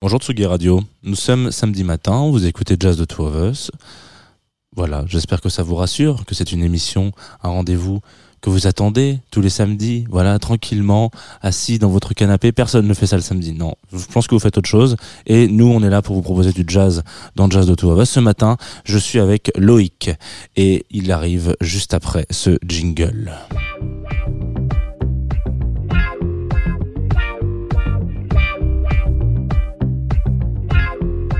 Bonjour Tsugi Radio, nous sommes samedi matin, vous écoutez Jazz de Two of Us. Voilà, j'espère que ça vous rassure, que c'est une émission, un rendez-vous que vous attendez tous les samedis, voilà, tranquillement, assis dans votre canapé. Personne ne fait ça le samedi, non. Je pense que vous faites autre chose. Et nous, on est là pour vous proposer du jazz dans Jazz de Two of Us. Ce matin, je suis avec Loïc et il arrive juste après ce jingle.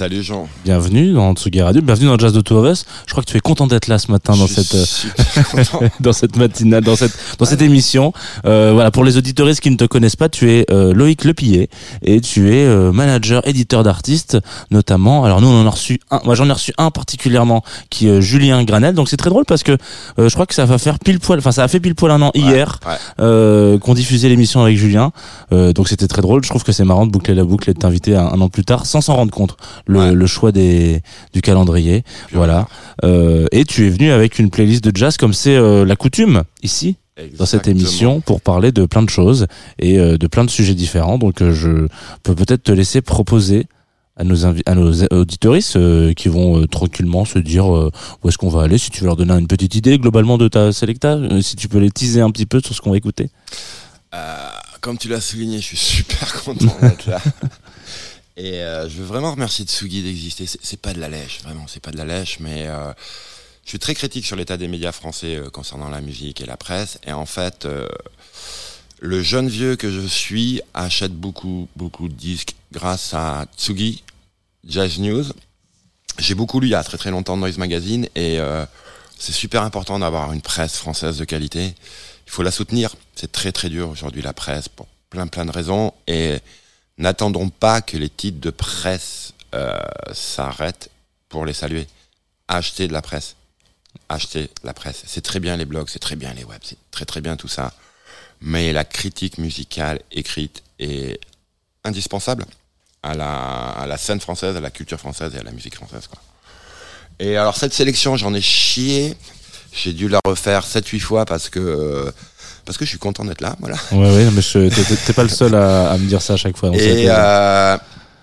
Salut Jean. Bienvenue dans Tsugi Radio, bienvenue dans Jazz de Two of Us. Je crois que tu es content d'être là ce matin dans Je cette euh, dans cette matinale, dans cette dans cette émission. Euh, voilà, pour les auditoristes qui ne te connaissent pas, tu es euh, Loïc Lepillet et tu es euh, manager, éditeur d'artistes, notamment. Alors nous, on en a reçu un. Moi, j'en ai reçu un particulièrement qui est Julien Granel. Donc c'est très drôle parce que euh, je crois que ça va faire pile poil. Enfin, ça a fait pile poil un an hier Ouais. euh, qu'on diffusait l'émission avec Julien. Euh, donc c'était très drôle. Je trouve que c'est marrant de boucler la boucle et de t'inviter un, un an plus tard sans s'en rendre compte. Le, Ouais. le choix des du calendrier. Voilà. Euh, et tu es venu avec une playlist de jazz comme c'est euh, la coutume ici dans cette émission pour parler de plein de choses et euh, de plein de sujets différents. Donc je peux peut-être te laisser proposer à nos à nos auditoristes euh, qui vont euh, tranquillement se dire euh, où est-ce qu'on va aller si tu veux leur donner une petite idée globalement de ta selecta si tu peux les teaser un petit peu sur ce qu'on va écouter comme tu l'as souligné, je suis super content d'être là. Et euh, je veux vraiment remercier Tsugi d'exister. C'est pas de la lèche, vraiment, c'est pas de la lèche, mais euh, je suis très critique sur l'état des médias français euh, concernant la musique et la presse. Et en fait, le jeune vieux que je suis achète beaucoup, beaucoup de disques grâce à Tsugi, Jazz News. J'ai beaucoup lu il y a très très longtemps Noise Magazine et c'est super important d'avoir une presse française de qualité. Il faut la soutenir. C'est très très dur aujourd'hui la presse pour plein plein de raisons et n'attendons pas que les titres de presse euh, s'arrêtent pour les saluer. Achetez de la presse. Achetez de la presse. C'est très bien les blogs, c'est très bien les webs, c'est très très bien tout ça. Mais la critique musicale écrite est indispensable à la, scène française, à la culture française et à la musique française. Et alors cette sélection, j'en ai chié. J'ai dû la refaire 7-8 fois parce que, euh, parce que je suis content d'être là. Voilà. ouais ouais mais t'es- pas le seul à, à me dire ça à chaque fois On Et euh,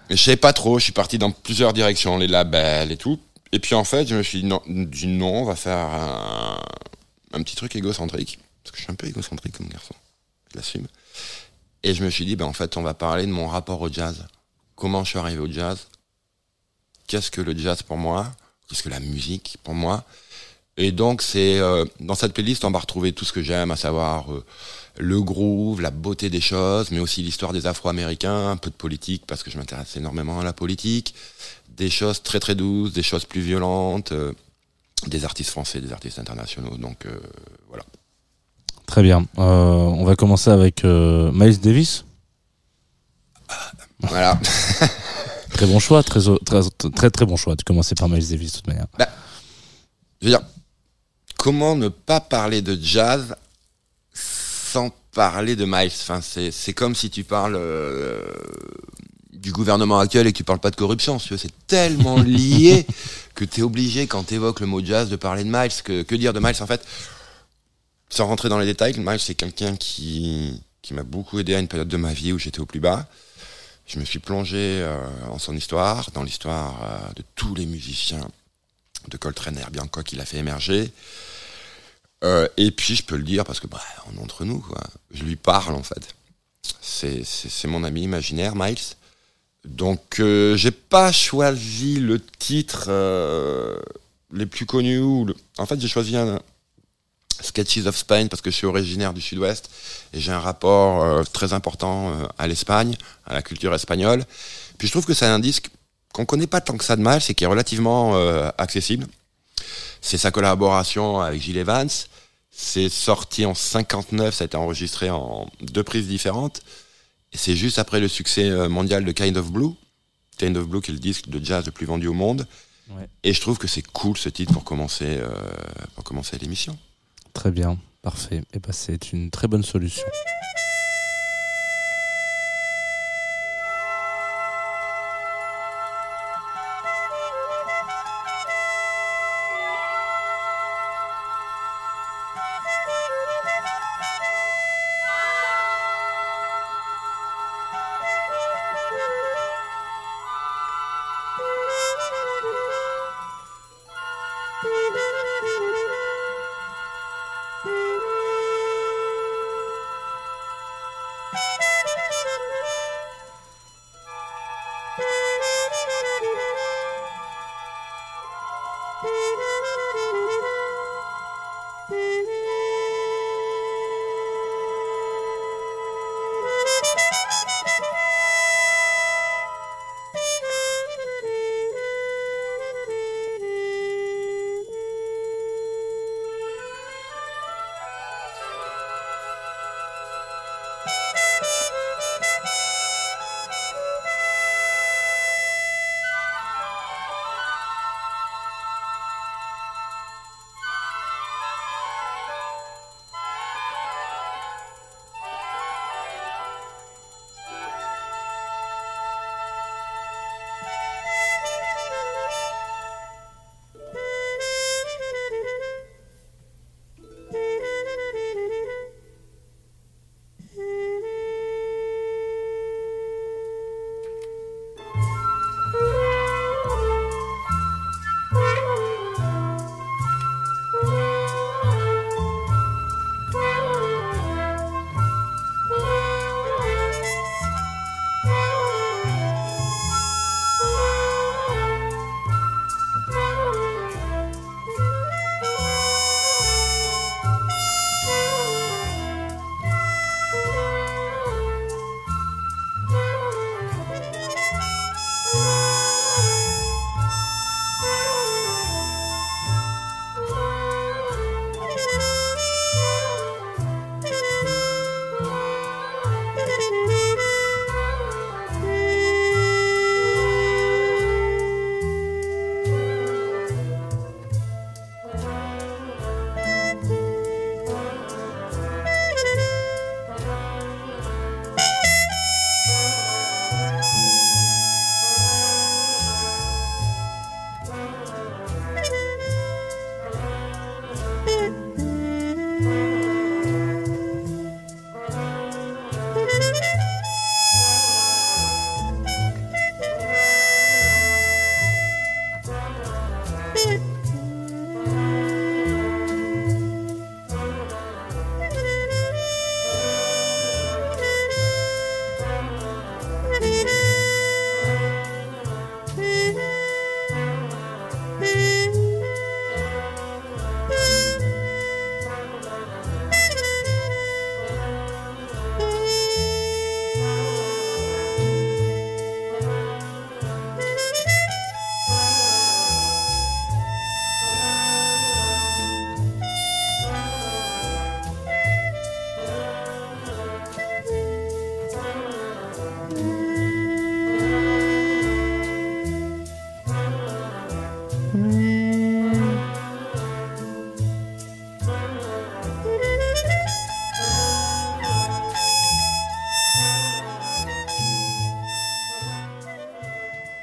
je savais pas trop, je suis parti dans plusieurs directions, les labels et tout. Et puis en fait, je me suis dit non, dit non on va faire un, un petit truc égocentrique. Parce que je suis un peu égocentrique comme garçon, je l'assume. Et je me suis dit, ben en fait, on va parler de mon rapport au jazz. Comment je suis arrivé au jazz Qu'est-ce que le jazz pour moi Qu'est-ce que la musique pour moi Et donc, c'est euh, dans cette playlist, on va retrouver tout ce que j'aime, à savoir euh, le groove, la beauté des choses, mais aussi l'histoire des Afro-Américains, un peu de politique parce que je m'intéresse énormément à la politique, des choses très très douces, des choses plus violentes, euh, des artistes français, des artistes internationaux. Donc euh, voilà. Très bien. Euh, on va commencer avec euh, Miles Davis. Voilà. Très bon choix, très, très, très, très bon choix de commencer par Miles Davis de toute manière. Je veux dire, comment ne pas parler de jazz sans parler de Miles enfin, c'est, comme si tu parles euh, du gouvernement actuel et que tu parles pas de corruption. C'est tellement lié que tu es obligé, quand tu évoques le mot jazz, de parler de Miles. Que, que dire de Miles En fait, sans rentrer dans les détails, Miles, c'est quelqu'un qui, qui m'a beaucoup aidé à une période de ma vie où j'étais au plus bas. Je me suis plongé euh, en son histoire, dans l'histoire euh, de tous les musiciens de Coltrane et Herbie Hancock qu'il a fait émerger. Euh, et puis, je peux le dire parce que, bah, on est entre nous, quoi. Je lui parle, en fait. C'est, mon ami imaginaire, Miles. Donc, euh, j'ai pas choisi le titre euh, les plus connus. Ou. En fait, j'ai choisi un Sketches of Spain parce que je suis originaire du Sud-Ouest et j'ai un rapport très important à l'Espagne, à la culture espagnole. Puis je trouve que c'est un disque qu'on connaît pas tant que ça de mal, c'est qui est relativement accessible. C'est sa collaboration avec Gilles Evans. C'est sorti en 59, ça a été enregistré en deux prises différentes. Et c'est juste après le succès euh, mondial de Kind of Blue. Kind of Blue qui est le disque de jazz le plus vendu au monde. Ouais. Et je trouve que c'est cool ce titre pour commencer, euh, pour commencer l'émission. Très bien, parfait. Et ben c'est une très bonne solution.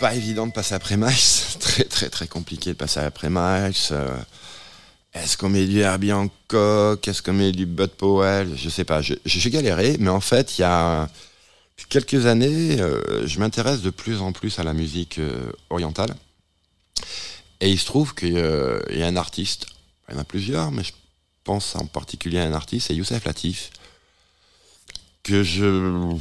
Pas évident de passer après Miles. très, très, très compliqué de passer après Miles. Euh, Est-ce qu'on met du Herbie Hancock? Est-ce qu'on met du Bud Powell? Je sais pas. J'ai galéré, mais en fait, il y a quelques années, euh, je m'intéresse de plus en plus à la musique euh, orientale. Et il se trouve qu'il y a un artiste, il y en a plusieurs, mais je pense en particulier à un artiste, c'est Youssef Latif, que je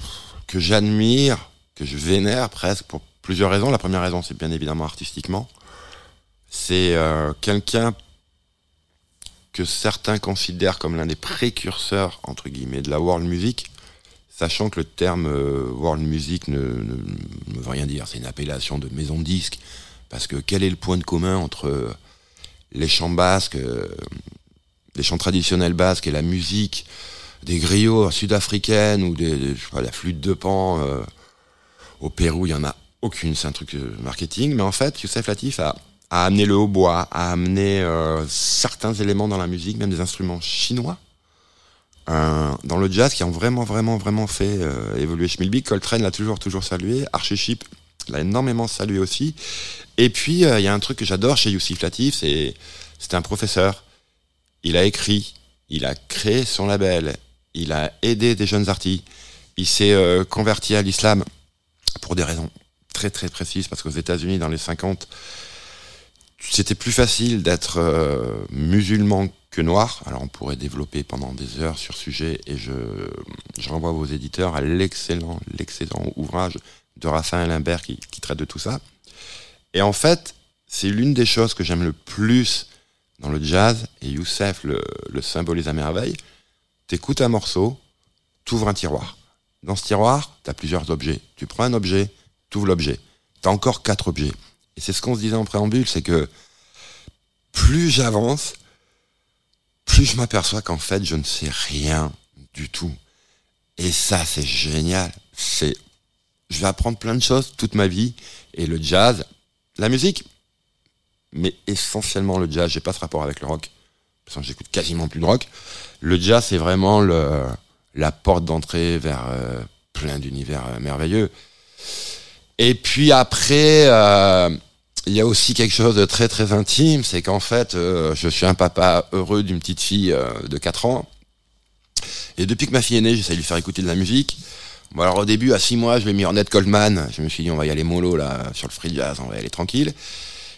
que j'admire, que je vénère presque pour plusieurs raisons. La première raison, c'est bien évidemment artistiquement. C'est euh, quelqu'un que certains considèrent comme l'un des précurseurs, entre guillemets, de la world music, sachant que le terme euh, world music ne, veut rien dire. C'est une appellation de maison de disque. Parce que quel est le point de commun entre euh, les chants basques, les chants traditionnels basques et la musique des griots sud-africaines ou des, je sais pas, la flûte de pan au Pérou, il y en a aucune, c'est un truc euh, marketing. Mais en fait, Youssef Latif a, à amener le hautbois, à amener euh, certains éléments dans la musique, même des instruments chinois, euh, dans le jazz qui ont vraiment, vraiment, vraiment fait évoluer Schmilblick. Coltrane l'a toujours, toujours salué. Archie l'a énormément salué aussi. Et puis, il y a un truc que j'adore chez Youssef Latif, c'est c'est un professeur. Il a écrit, il a créé son label, il a aidé des jeunes artistes. Il s'est converti à l'islam pour des raisons très très précises, parce qu'aux États-Unis, dans les 50, c'était plus facile d'être euh, musulman que noir. Alors on pourrait développer pendant des heures sur sujet et je, je renvoie vos éditeurs à l'excellent, l'excellent ouvrage de Raphaël Imbert qui, qui traite de tout ça. Et en fait, c'est l'une des choses que j'aime le plus dans le jazz, et Youssef le, le symbolise à merveille. T'écoutes un morceau, t'ouvres un tiroir. Dans ce tiroir, t'as plusieurs objets. Tu prends un objet, t'ouvres l'objet. T'as encore quatre objets. Et c'est ce qu'on se disait en préambule, c'est que plus j'avance, plus je m'aperçois qu'en fait, je ne sais rien du tout. Et ça, c'est génial. C'est, je vais apprendre plein de choses toute ma vie. Et le jazz, la musique, mais essentiellement le jazz. J'ai pas ce rapport avec le rock. Parce que j'écoute quasiment plus de rock. Le jazz, c'est vraiment le, la porte d'entrée vers euh, plein d'univers euh, merveilleux. Et puis après, euh, il y a aussi quelque chose de très très intime, c'est qu'en fait, euh, je suis un papa heureux d'une petite fille euh, de 4 ans. Et depuis que ma fille est née, j'essaie de lui faire écouter de la musique. Bon alors au début, à 6 mois, je l'ai mis en net Goldman. Je me suis dit, on va y aller mollo là, sur le free jazz, on va y aller tranquille.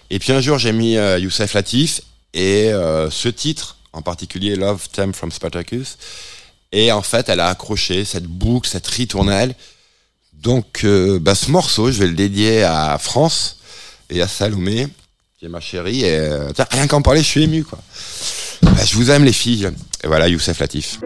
Et puis un jour, j'ai mis Youssef Latif. Et ce titre, en particulier Love Theme from Spartacus, et en fait, elle a accroché cette boucle, cette ritournelle donc, euh, bah, ce morceau, je vais le dédier à France et à Salomé, qui est ma chérie. Et euh, rien qu'en parler, je suis ému, quoi. Bah, je vous aime, les filles. Et voilà, Youssef Latif.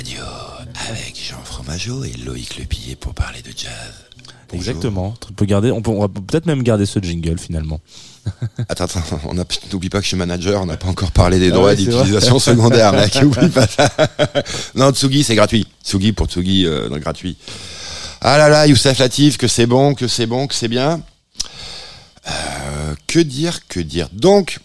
Radio avec Jean Fromageau et Loïc Lepillet pour parler de jazz. Bonjour. Exactement. On peut garder, on peut, on va peut-être même garder ce jingle finalement. Attends, attends, on a, n'oublie pas que je suis manager, on n'a pas encore parlé des Ah droits ouais, d'utilisation secondaire, mec, oublie pas ça. non, Tsugi, c'est gratuit. Tsugi pour Tsugi, euh, non, gratuit. Ah là là, Youssef Latif, que c'est bon, que c'est bon, que c'est bien. Euh, que dire, que dire? Donc,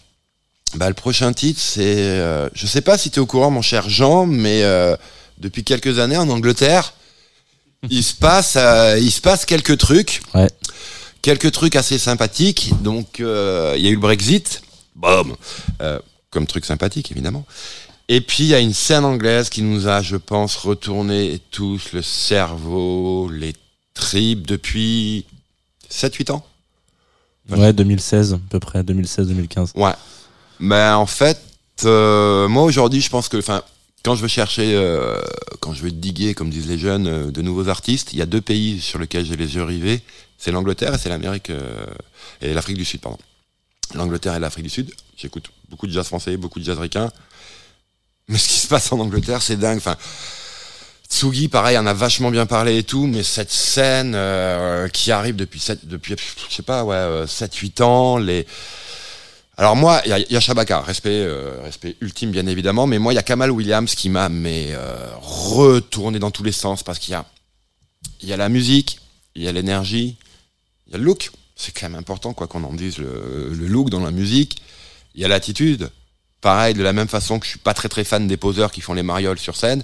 bah, le prochain titre, c'est, euh, je sais pas si tu es au courant, mon cher Jean, mais euh, depuis quelques années en Angleterre, il se passe, euh, il se passe quelques trucs Ouais. quelques trucs assez sympathiques. Donc, euh, il y a eu le Brexit, boum, euh, comme truc sympathique évidemment. Et puis il y a une scène anglaise qui nous a, je pense, retourné tous le cerveau, les tripes depuis 7-8 ans. Ouais, 2016 à peu près, 2016-2015. Ouais. Mais en fait, euh, moi aujourd'hui, je pense que, enfin, quand je veux chercher, euh, quand je veux diguer, comme disent les jeunes, euh, de nouveaux artistes, il y a deux pays sur lesquels j'ai les yeux rivés. C'est l'Angleterre et c'est l'Amérique euh, et l'Afrique du Sud, pardon. L'Angleterre et l'Afrique du Sud. J'écoute beaucoup de jazz français, beaucoup de jazz ricain. Mais ce qui se passe en Angleterre, c'est dingue. Enfin, Tsugi, pareil, on a vachement bien parlé et tout, mais cette scène qui arrive depuis, depuis je sais pas, ouais, euh, 7-8 ans, les, alors moi, il y a, y a Shabaka, respect, euh, respect ultime bien évidemment, mais moi il y a Kamal Williams qui m'a mais euh, retourné dans tous les sens parce qu'il y a, il y a la musique, il y a l'énergie, il y a le look. C'est quand même important quoi qu'on en dise le, le look dans la musique. Il y a l'attitude. Pareil, de la même façon que je suis pas très très fan des poseurs qui font les marioles sur scène.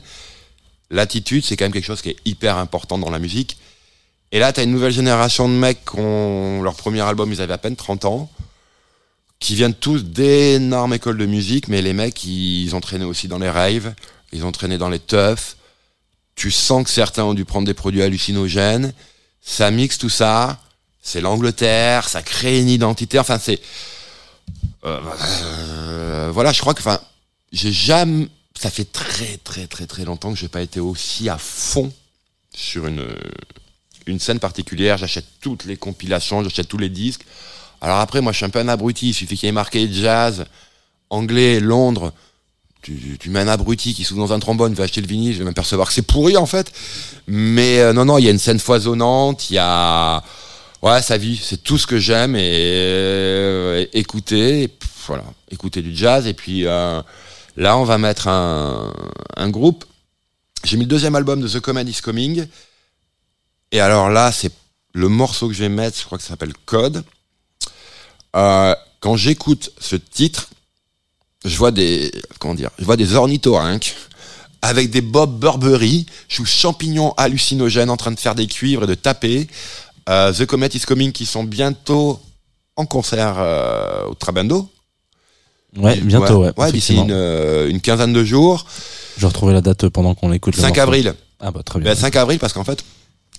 L'attitude, c'est quand même quelque chose qui est hyper important dans la musique. Et là, tu as une nouvelle génération de mecs qui ont leur premier album, ils avaient à peine 30 ans qui viennent tous d'énormes écoles de musique, mais les mecs, ils ont traîné aussi dans les raves, ils ont traîné dans les teufs. Tu sens que certains ont dû prendre des produits hallucinogènes. Ça mixe tout ça. C'est l'Angleterre, ça crée une identité. Enfin, c'est. euh, euh, voilà, je crois que. Enfin, j'ai jamais. Ça fait très, très, très, très longtemps que j'ai pas été aussi à fond sur une, une scène particulière. J'achète toutes les compilations, j'achète tous les disques. Alors après, moi, je suis un peu un abruti. Il suffit qu'il y ait marqué jazz, anglais, Londres. Tu, tu mets un abruti qui s'ouvre dans un trombone, va acheter le vinyle, je vais m'apercevoir que c'est pourri en fait. Mais euh, non, non, il y a une scène foisonnante, il y a. Ouais, sa vie, c'est tout ce que j'aime et, euh, écouter, voilà, écouter du jazz. Et puis euh, là, on va mettre un, un groupe. J'ai mis le deuxième album de The Command is Coming. Et alors là, c'est le morceau que je vais mettre, je crois que ça s'appelle Code. Euh, quand j'écoute ce titre, je vois des comment dire, je vois des ornithorynques avec des Bob Burberry, sous champignons hallucinogènes en train de faire des cuivres et de taper. Euh, The Comet is Coming qui sont bientôt en concert euh, au Trabando. Ouais, bientôt, ouais. Ouais, d'ici une, une quinzaine de jours. Je vais retrouver la date pendant qu'on écoute le 5 morceau. avril. Ah bah très bien. Ben, 5 avril parce qu'en fait,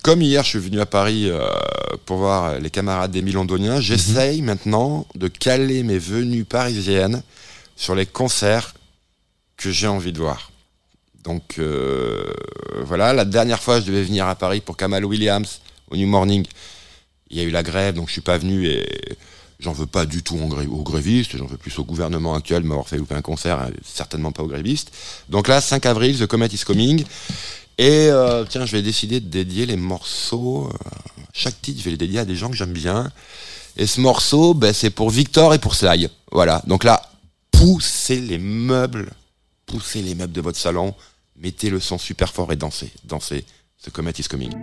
comme hier je suis venu à Paris euh, pour voir les camarades d'Émile Londonien, j'essaye maintenant de caler mes venues parisiennes sur les concerts que j'ai envie de voir. Donc euh, voilà, la dernière fois je devais venir à Paris pour Kamal Williams au New Morning. Il y a eu la grève, donc je suis pas venu et j'en veux pas du tout aux grévistes, j'en veux plus au gouvernement actuel de m'avoir fait louper un concert, hein, certainement pas aux grévistes. Donc là, 5 avril, The Comet is Coming. Et euh, tiens, je vais décider de dédier les morceaux. euh, chaque titre, je vais les dédier à des gens que j'aime bien. Et ce morceau, ben, c'est pour Victor et pour Sly. Voilà. Donc là, poussez les meubles, poussez les meubles de votre salon, mettez le son super fort et dansez, dansez. The Comet is coming.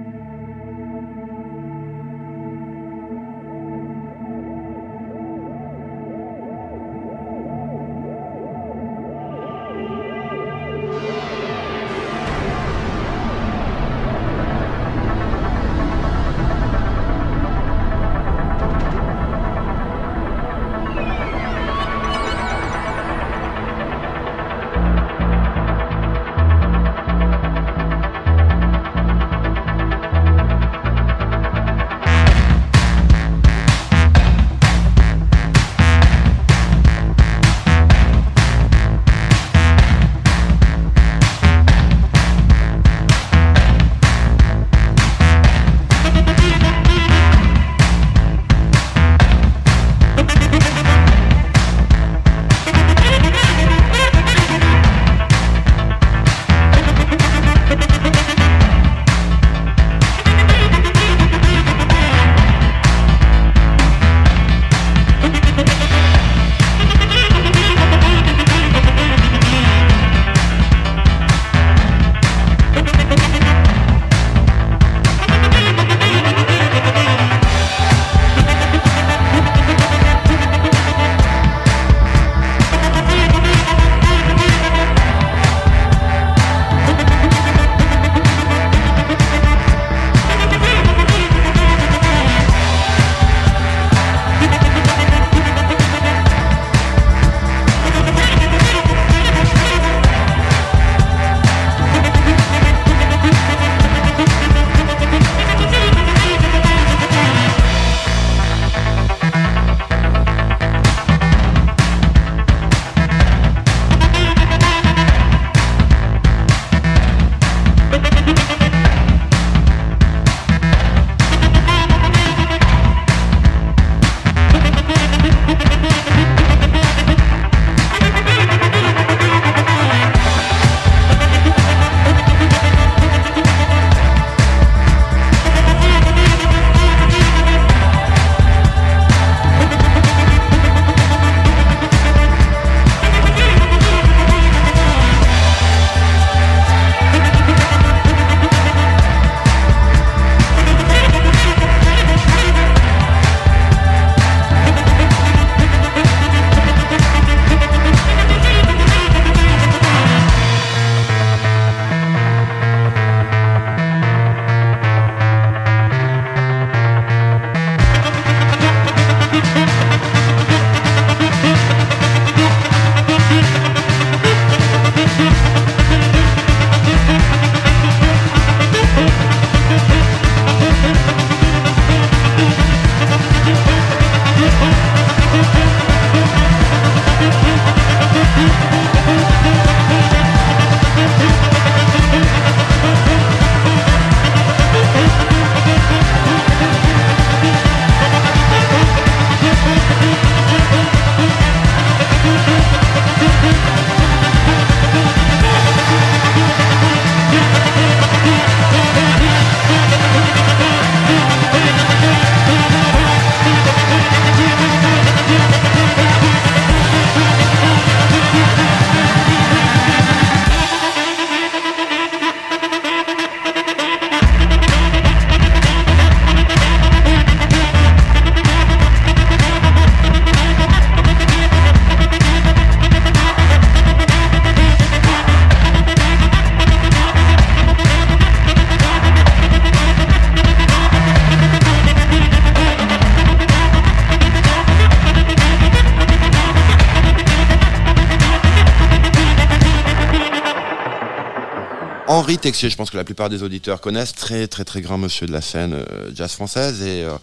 Henri Texier, je pense que la plupart des auditeurs connaissent, très très très grand monsieur de la scène euh, jazz française. Et euh,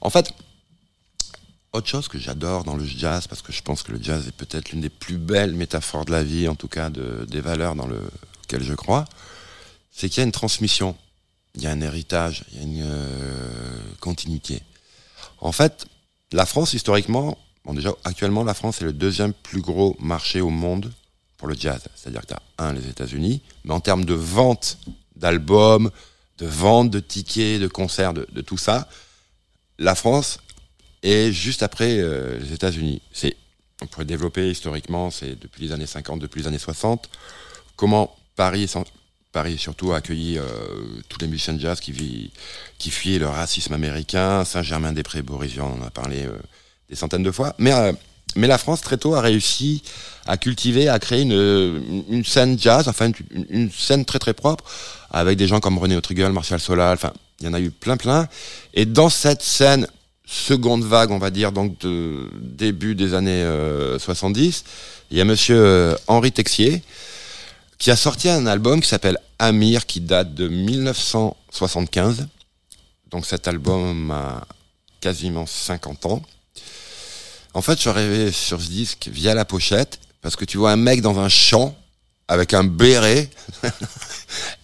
en fait, autre chose que j'adore dans le jazz, parce que je pense que le jazz est peut-être l'une des plus belles métaphores de la vie, en tout cas de, des valeurs dans lesquelles je crois, c'est qu'il y a une transmission, il y a un héritage, il y a une euh, continuité. En fait, la France, historiquement, bon déjà actuellement, la France est le deuxième plus gros marché au monde pour le jazz. C'est-à-dire que tu as, un, les États-Unis, mais en termes de vente d'albums, de vente de tickets, de concerts, de, tout ça, la France est juste après euh, les États-Unis. C'est, on pourrait développer historiquement, c'est depuis les années 50, depuis les années 60, comment Paris, sans- Paris surtout a accueilli euh, tous les musiciens de jazz qui, vit, fuyaient le racisme américain, Saint-Germain-des-Prés, Boris Vian, on en a parlé euh, des centaines de fois, mais, mais la France très tôt a réussi à cultiver, à créer une, une scène jazz, enfin une, scène très très propre, avec des gens comme René Autriguel, Martial Solal, enfin il y en a eu plein plein, et dans cette scène seconde vague, on va dire, donc de début des années euh, 70, il y a monsieur euh, Henri Texier qui a sorti un album qui s'appelle Amir, qui date de 1975. Donc cet album a quasiment 50 ans. En fait, je suis arrivé sur ce disque via la pochette, parce que tu vois un mec dans un champ avec un béret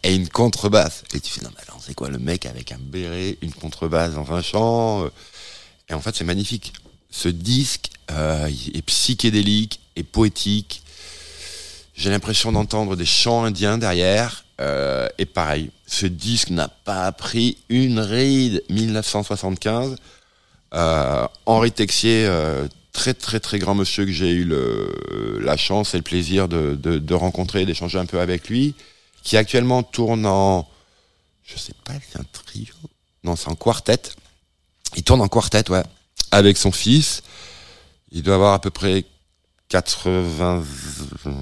et une contrebasse. Et tu fais, non mais alors, c'est quoi le mec avec un béret, une contrebasse dans un champ euh Et en fait, c'est magnifique. Ce disque euh, est psychédélique et poétique. J'ai l'impression d'entendre des chants indiens derrière. Euh, et pareil, ce disque n'a pas pris une ride. 1975. Euh, Henri Texier, très très très grand monsieur que j'ai eu le, la chance et le plaisir de, de, de rencontrer, d'échanger un peu avec lui, qui actuellement tourne en, je sais pas, c'est un trio, non c'est en quartet. Il tourne en quartet, ouais, avec son fils. Il doit avoir à peu près 80,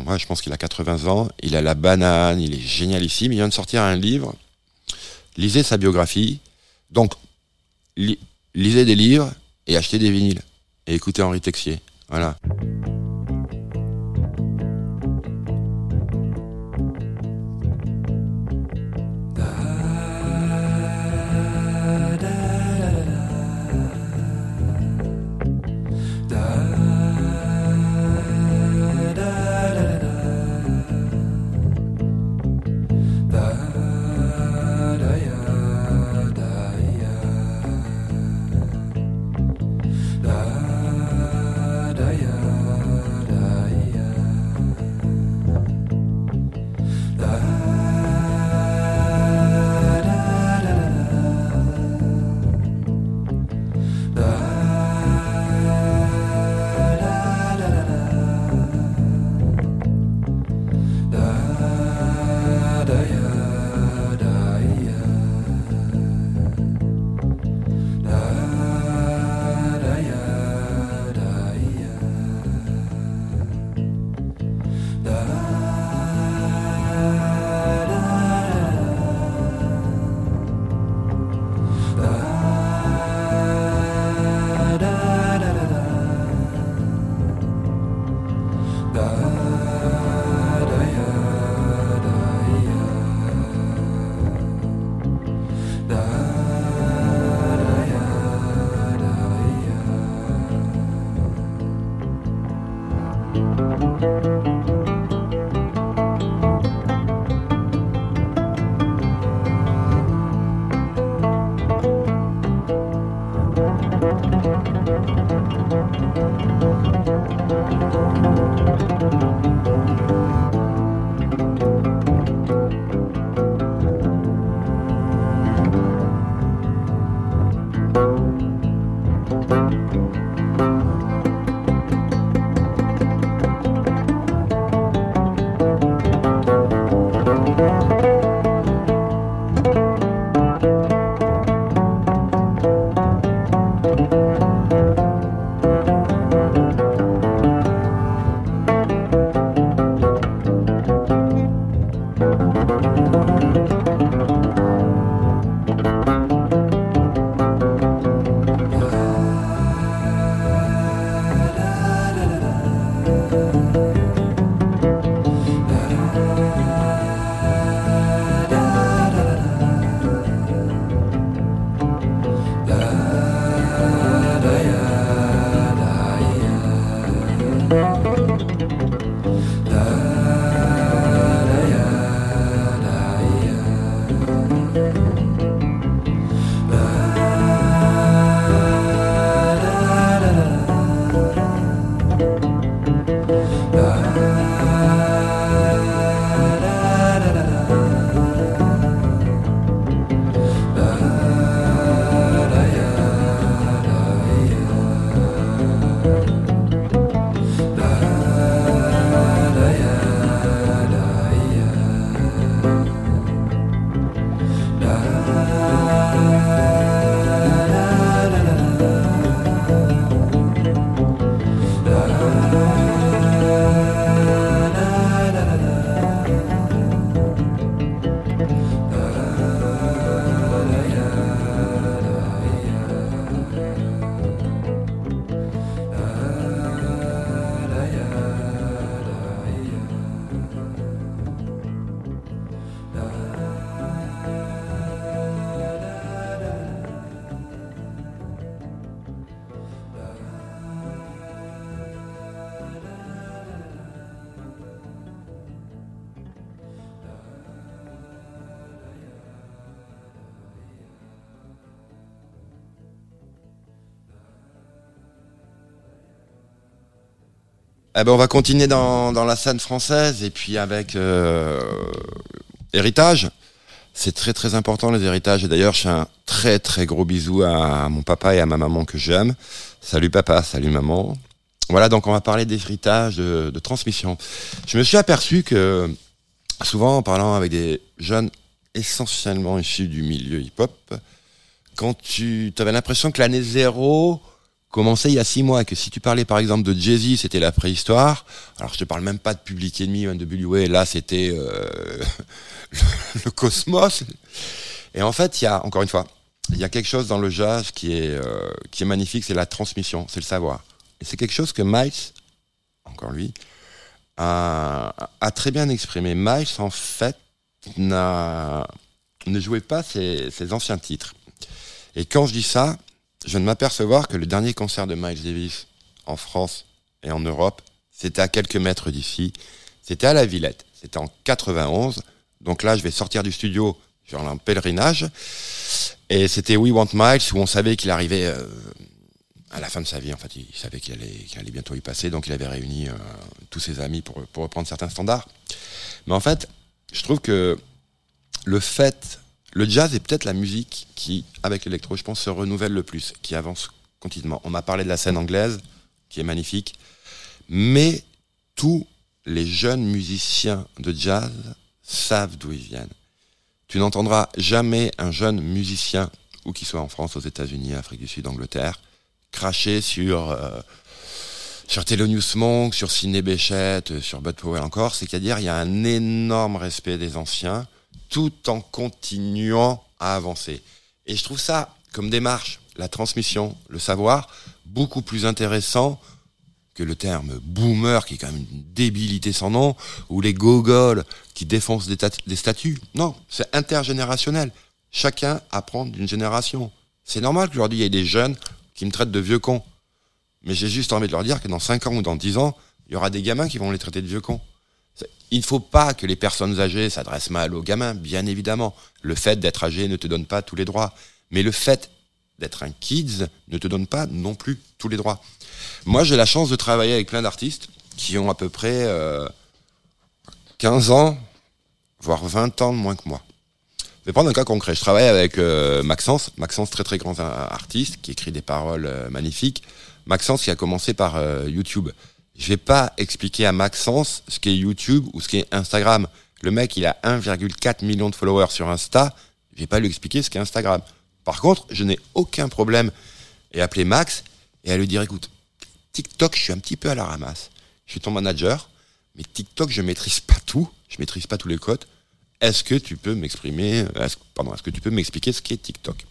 ouais, je pense qu'il a 80 ans. Il a la banane, il est génialissime. Il vient de sortir un livre. Lisez sa biographie. Donc, li- lisez des livres et achetez des vinyles. Et écoutez Henri Texier. Voilà. Eh ben, on va continuer dans, la scène française et puis avec euh, héritage. C'est très très important les héritages. Et d'ailleurs, je fais un très très gros bisou à mon papa et à ma maman que j'aime. Salut papa, salut maman. Voilà, donc on va parler d'héritage, de, de transmission. Je me suis aperçu que souvent en parlant avec des jeunes essentiellement issus du milieu hip-hop, quand tu avais l'impression que l'année zéro commençait il y a six mois, que si tu parlais par exemple de Jay-Z, c'était la préhistoire. Alors je te parle même pas de Public Enemy NWA, là c'était euh, le cosmos. Et en fait, il y a, encore une fois, il y a quelque chose dans le jazz qui est, euh, qui est magnifique, c'est la transmission, c'est le savoir. Et c'est quelque chose que Miles, encore lui, a, a très bien exprimé. Miles, en fait, n'a- ne jouait pas ses, ses anciens titres. Et quand je dis ça, je viens de m'apercevoir que le dernier concert de Miles Davis en France et en Europe, c'était à quelques mètres d'ici. C'était à la Villette. C'était en 91. Donc là, je vais sortir du studio, vais en pèlerinage. Et c'était We Want Miles, où on savait qu'il arrivait euh, à la fin de sa vie. En fait, il savait qu'il allait, bientôt y passer. Donc il avait réuni euh, tous ses amis pour reprendre certains standards. Mais en fait, je trouve que le fait, le jazz est peut-être la musique qui, avec l'électro, je pense, se renouvelle le plus, qui avance continuellement. On m'a parlé de la scène anglaise, qui est magnifique, mais tous les jeunes musiciens de jazz savent d'où ils viennent. Tu n'entendras jamais un jeune musicien, ou qu'il soit en France, aux États-Unis, Afrique du Sud, Angleterre, cracher sur euh, sur Thelonious Monk, sur Sidney Bechet, euh, sur Bud Powell encore. C'est-à-dire, il y a un énorme respect des anciens, tout en continuant à avancer. Et je trouve ça, comme démarche, la transmission, le savoir, beaucoup plus intéressant que le terme boomer, qui est quand même une débilité sans nom, ou les gogoles qui défoncent des, des statues. Non, c'est intergénérationnel. Chacun apprend d'une génération. C'est normal qu'aujourd'hui, il y ait des jeunes qui me traitent de vieux con. Mais j'ai juste envie de leur dire que dans 5 ans ou dans 10 ans, il y aura des gamins qui vont les traiter de vieux cons. Il ne faut pas que les personnes âgées s'adressent mal aux gamins, bien évidemment. Le fait d'être âgé ne te donne pas tous les droits. Mais le fait d'être un kids ne te donne pas non plus tous les droits. Moi, j'ai la chance de travailler avec plein d'artistes qui ont à peu près euh, 15 ans, voire 20 ans de moins que moi. Je vais prendre un cas concret. Je travaille avec euh, Maxence. Maxence, très très grand a- artiste, qui écrit des paroles euh, magnifiques. Maxence qui a commencé par euh, YouTube. Je vais pas expliquer à Maxence ce qu'est YouTube ou ce qu'est Instagram. Le mec, il a 1,4 million de followers sur Insta. Je vais pas lui expliquer ce qu'est Instagram. Par contre, je n'ai aucun problème à appeler Max et à lui dire, écoute, TikTok, je suis un petit peu à la ramasse. Je suis ton manager, mais TikTok, je maîtrise pas tout. Je maîtrise pas tous les codes. Est-ce que tu peux m'exprimer, pardon, est-ce que tu peux m'expliquer ce qu'est TikTok?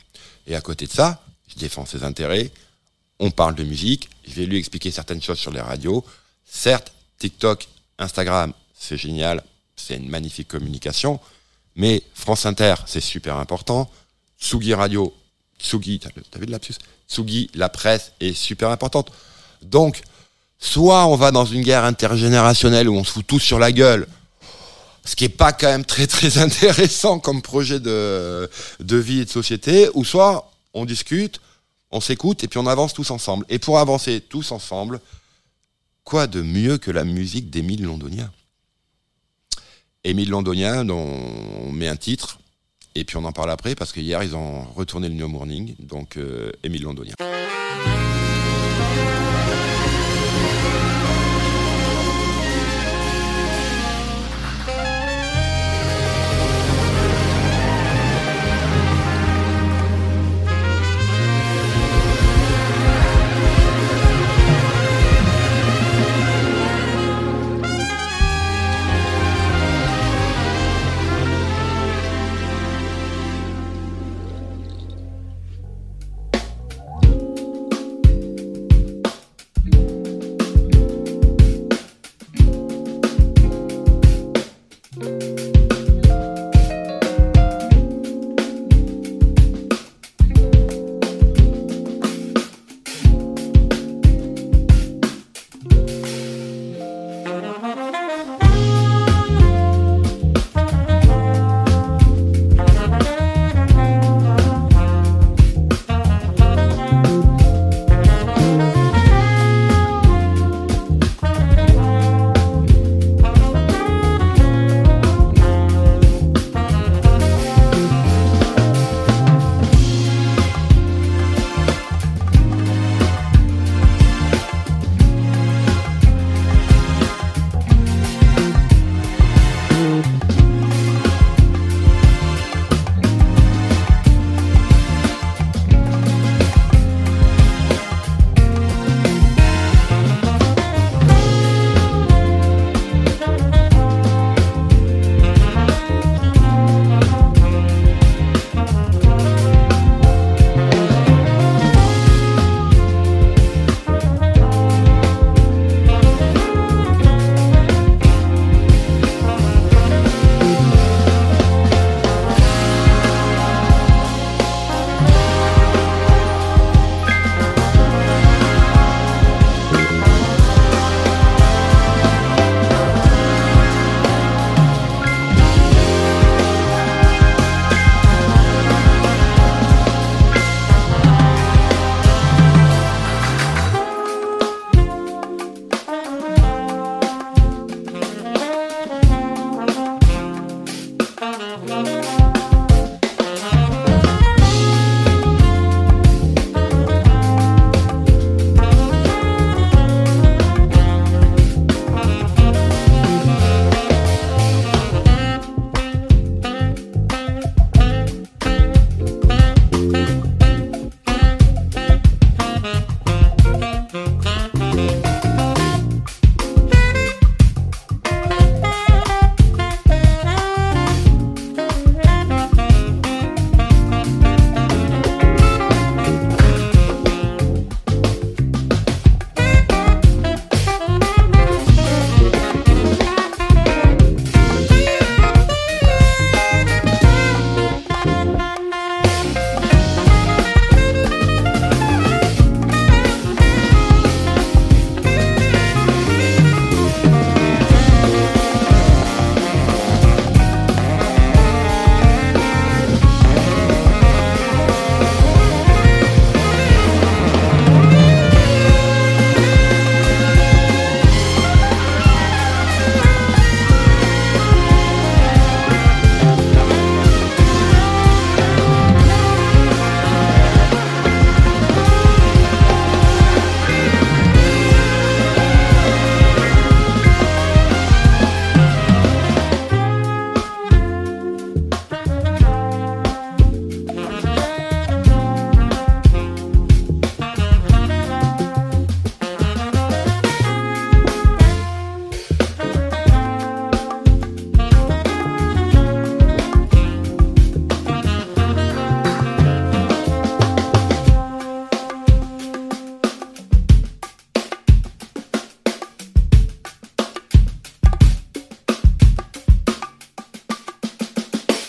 Et à côté de ça, je défends ses intérêts. On parle de musique. Je vais lui expliquer certaines choses sur les radios. Certes, TikTok, Instagram, c'est génial. C'est une magnifique communication. Mais France Inter, c'est super important. Tsugi Radio, Tsugi, t'as vu de lapsus? Tsugi, la presse est super importante. Donc, soit on va dans une guerre intergénérationnelle où on se fout tous sur la gueule, ce qui est pas quand même très très intéressant comme projet de, de vie et de société, ou soit on discute, on s'écoute et puis on avance tous ensemble. Et pour avancer tous ensemble, quoi de mieux que la musique d'Émile Londonien? Émile Londonien, dont on met un titre, et puis on en parle après, parce que hier ils ont retourné le New Morning, donc euh, Émile Londonien.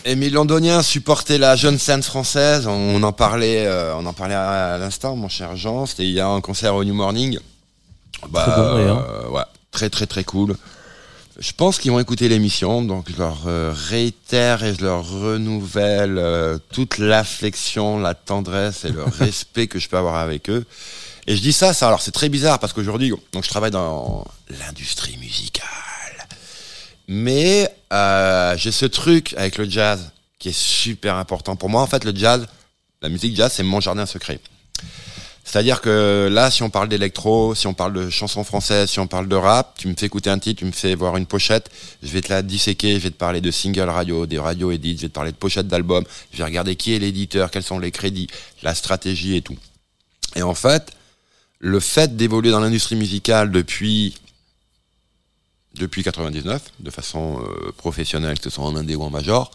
Émile Londonien supportait la jeune scène française. On en parlait, euh, on en parlait à, l'instant, mon cher Jean. C'était il y a un concert au New Morning. Bah, très, bon, hein. euh, ouais, très très très cool. Je pense qu'ils vont écouter l'émission, donc je leur euh, réitère et je leur renouvelle toute l'affection, la tendresse et le respect que je peux avoir avec eux. Et je dis ça, ça alors c'est très bizarre parce qu'aujourd'hui, donc je travaille dans l'industrie musicale. Mais euh, j'ai ce truc avec le jazz qui est super important. Pour moi, en fait, le jazz, la musique jazz, c'est mon jardin secret. C'est-à-dire que là, si on parle d'électro, si on parle de chansons françaises, si on parle de rap, tu me fais écouter un titre, tu me fais voir une pochette, je vais te la disséquer, je vais te parler de single radio, des radio edits, je vais te parler de pochettes d'albums, je vais regarder qui est l'éditeur, quels sont les crédits, la stratégie et tout. Et en fait, le fait d'évoluer dans l'industrie musicale depuis depuis 99, de façon euh, professionnelle, que ce soit en indé ou en major,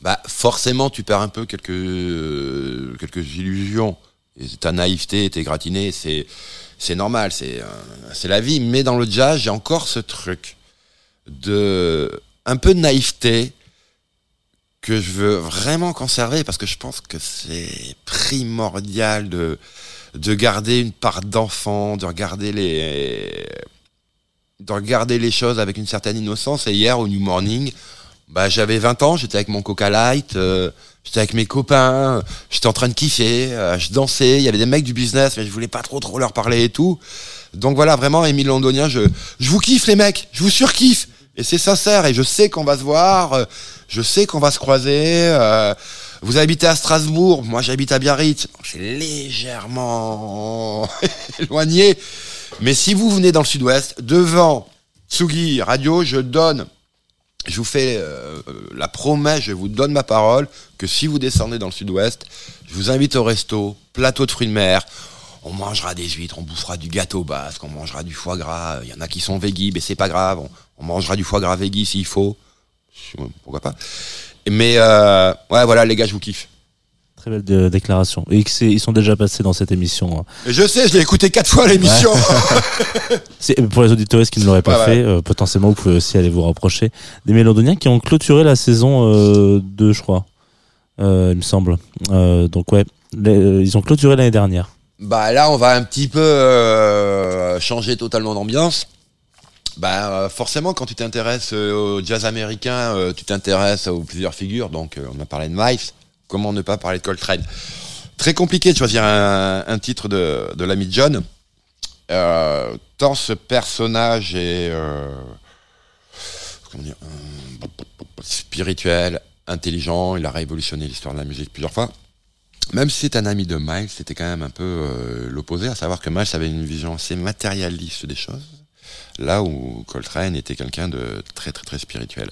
bah forcément tu perds un peu quelques euh, quelques illusions. Ta naïveté, tes gratinés, c'est c'est normal, c'est c'est la vie. Mais dans le jazz, j'ai encore ce truc de un peu de naïveté que je veux vraiment conserver parce que je pense que c'est primordial de de garder une part d'enfant, de regarder les de regarder les choses avec une certaine innocence. Et hier, au New Morning, bah, j'avais 20 ans, j'étais avec mon Coca Light, euh, j'étais avec mes copains, j'étais en train de kiffer, euh, je dansais, il y avait des mecs du business, mais je voulais pas trop trop leur parler et tout. Donc voilà, vraiment, Émile Londonien, je, je vous kiffe les mecs, je vous surkiffe. Et c'est sincère, et je sais qu'on va se voir, euh, je sais qu'on va se croiser. vous habitez à Strasbourg, moi j'habite à Biarritz, c'est légèrement éloigné. Mais si vous venez dans le sud-ouest, devant Tsugi Radio, je donne, je vous fais euh, la promesse, je vous donne ma parole, que si vous descendez dans le sud-ouest, je vous invite au resto, plateau de fruits de mer, on mangera des huîtres, on bouffera du gâteau basque, on mangera du foie gras, il y en a qui sont végis, mais c'est pas grave, on, mangera du foie gras végis s'il faut, pourquoi pas. Mais euh, ouais, voilà, les gars, je vous kiffe. Très belle déclaration. Et ils sont déjà passés dans cette émission. Hein. Je sais, je l'ai écouté quatre fois l'émission. pour les auditeurs qui ne l'auraient pas fait, euh, potentiellement vous pouvez aussi aller vous rapprocher des Mélodoniens qui ont clôturé la saison 2, euh, je crois. Euh, il me semble. donc ouais, ils ont clôturé l'année dernière. Bah là, on va un petit peu changer totalement d'ambiance. Bah forcément, quand tu t'intéresses au jazz américain, tu t'intéresses aux plusieurs figures. Donc on a parlé de Miles, Comment ne pas parler de Coltrane? Très compliqué de choisir un, titre de, de l'ami John. Euh, tant ce personnage est euh, comment dire, spirituel, intelligent, il a révolutionné l'histoire de la musique plusieurs fois. Même si c'est un ami de Miles, c'était quand même un peu euh, l'opposé, à savoir que Miles avait une vision assez matérialiste des choses, là où Coltrane était quelqu'un de très très très spirituel.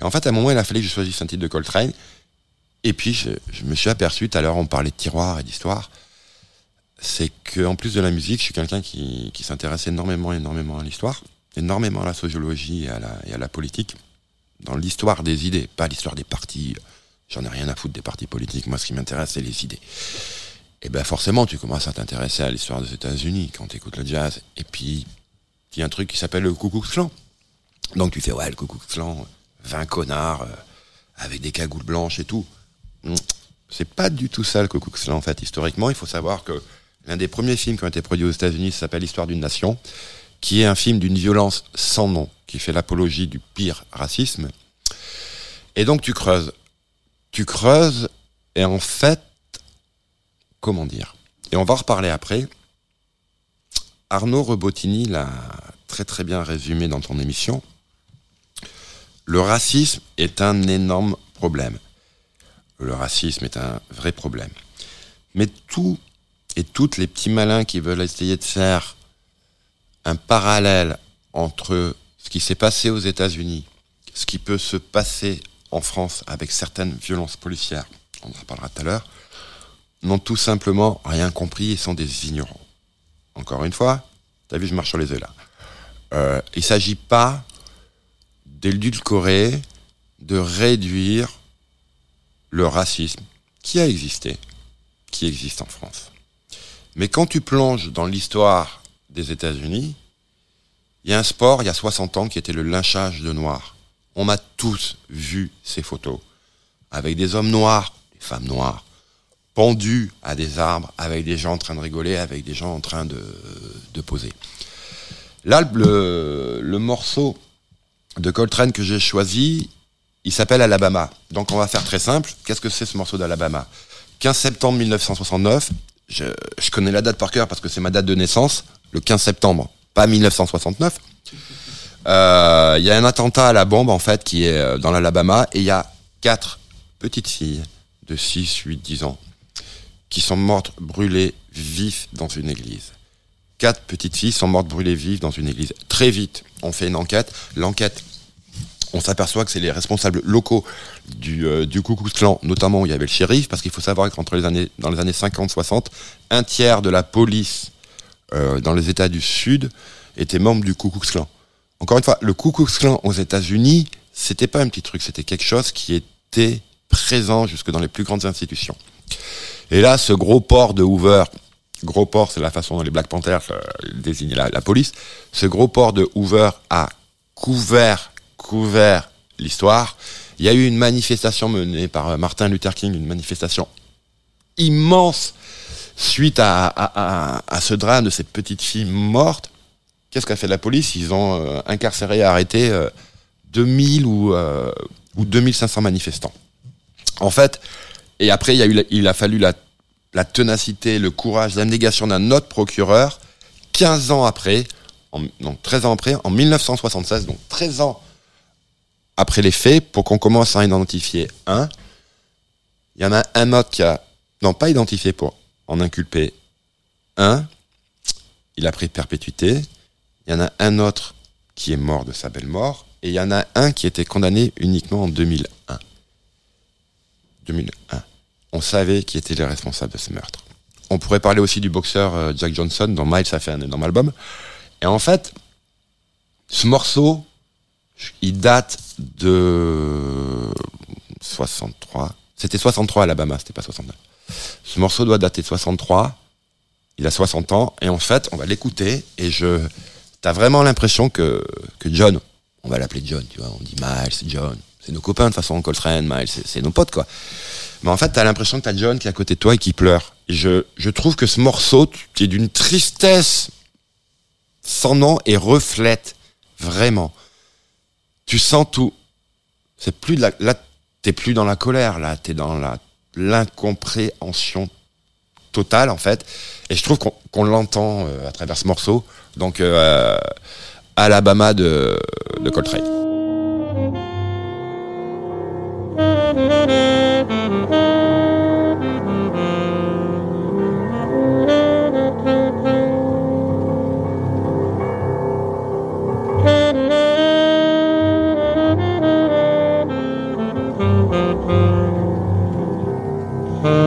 Et en fait, à un moment, il a fallu que je choisisse un titre de Coltrane, et puis je, me suis aperçu, tout à l'heure on parlait de tiroir et d'histoire, c'est qu'en plus de la musique, je suis quelqu'un qui, qui s'intéresse énormément, énormément à l'histoire, énormément à la sociologie et à la, à la politique, dans l'histoire des idées, pas l'histoire des partis. J'en ai rien à foutre des partis politiques. Moi, ce qui m'intéresse, c'est les idées. Et ben forcément, tu commences à t'intéresser à l'histoire des États-Unis quand tu écoutes le jazz. Et puis, il y a un truc qui s'appelle le Ku Klux. Donc tu fais, ouais, le Ku Klux Klan, 20 connards, euh, avec des cagoules blanches et tout. Hmm. C'est pas du tout ça le Ku en fait. Historiquement, il faut savoir que l'un des premiers films qui ont été produits aux États-Unis s'appelle L'histoire d'une nation, qui est un film d'une violence sans nom, qui fait l'apologie du pire racisme. Et donc tu creuses. Tu creuses, et en fait, comment dire? Et on va en reparler après. Arnaud Rebotini l'a très très bien résumé dans ton émission. Le racisme est un énorme problème. Le racisme est un vrai problème. Mais tout et toutes les petits malins qui veulent essayer de faire un parallèle entre ce qui s'est passé aux États-Unis, ce qui peut se passer en France avec certaines violences policières, on en reparlera tout à l'heure, n'ont tout simplement rien compris et sont des ignorants. Encore une fois, t'as vu, je marche sur les œufs là. Euh, il ne s'agit pas d'édulcorer, de réduire le racisme qui a existé, qui existe en France. Mais quand tu plonges dans l'histoire des États-Unis, il y a un sport, il y a 60 ans, qui était le lynchage de noirs. On a tous vu ces photos, avec des hommes noirs, des femmes noires, pendus à des arbres, avec des gens en train de rigoler, avec des gens en train de, de poser. Là, le, le morceau de Coltrane que j'ai choisi, il s'appelle Alabama. Donc on va faire très simple. Qu'est-ce que c'est ce morceau d'Alabama? 15 septembre 1969, je, connais la date par cœur parce que c'est ma date de naissance, le 15 septembre, pas 1969. Euh, Il y a un attentat à la bombe en fait qui est euh, dans l'Alabama et il y a quatre petites filles de 6, 8, 10 ans qui sont mortes brûlées vives dans une église. Quatre petites filles sont mortes brûlées vives dans une église. Très vite, on fait une enquête. L'enquête on s'aperçoit que c'est les responsables locaux du, euh, du Ku Klan, notamment où il y avait le shérif, parce qu'il faut savoir qu'entre les années, dans les années 50-60, un tiers de la police euh, dans les États du Sud était membre du Ku Klux Klan. Encore une fois, le Ku Klux Klan aux États-Unis, c'était pas un petit truc, c'était quelque chose qui était présent jusque dans les plus grandes institutions. Et là, ce gros port de Hoover, gros port, c'est la façon dont les Black Panthers euh, désignaient la police, ce gros port de Hoover a couvert couvert l'histoire. Il y a eu une manifestation menée par euh, Martin Luther King, une manifestation immense suite à, ce drame de cette petite fille morte. Qu'est-ce qu'a fait la police? Ils ont euh, incarcéré et arrêté euh, 2000 ou, euh, ou 2500 manifestants. En fait, et après, il, a, fallu la, la ténacité, le courage, l'abnégation d'un autre procureur, 15 ans après, en, non, 13 ans après, en 1976, donc 13 ans après les faits, pour qu'on commence à identifier un, il y en a un autre qui a, non pas identifié pour en inculper un, il a pris de perpétuité, il y en a un autre qui est mort de sa belle mort, et il y en a un qui était condamné uniquement en 2001. 2001. On savait qui était le responsable de ce meurtre. On pourrait parler aussi du boxeur euh, Jack Johnson, dont Miles a fait un énorme album. Et en fait, ce morceau, il date de 63. C'était 63 à Alabama, c'était pas 69. Ce morceau doit dater de 63. Il a 60 ans et en fait, on va l'écouter et je t'as vraiment l'impression que que John, on va l'appeler John, tu vois, on dit Miles, John, c'est nos copains de toute façon, Coltrane, Miles, c'est nos potes quoi. Mais en fait, t'as l'impression que t'as John qui est à côté de toi et qui pleure. Et je je trouve que ce morceau qui est d'une tristesse sans nom et reflète vraiment tu sens tout. C'est plus de la, là, t'es plus dans la colère, là, t'es dans la, l'incompréhension totale, en fait. Et je trouve qu'on, qu'on l'entend euh, à travers ce morceau. Donc, euh, Alabama de, de Coltrane.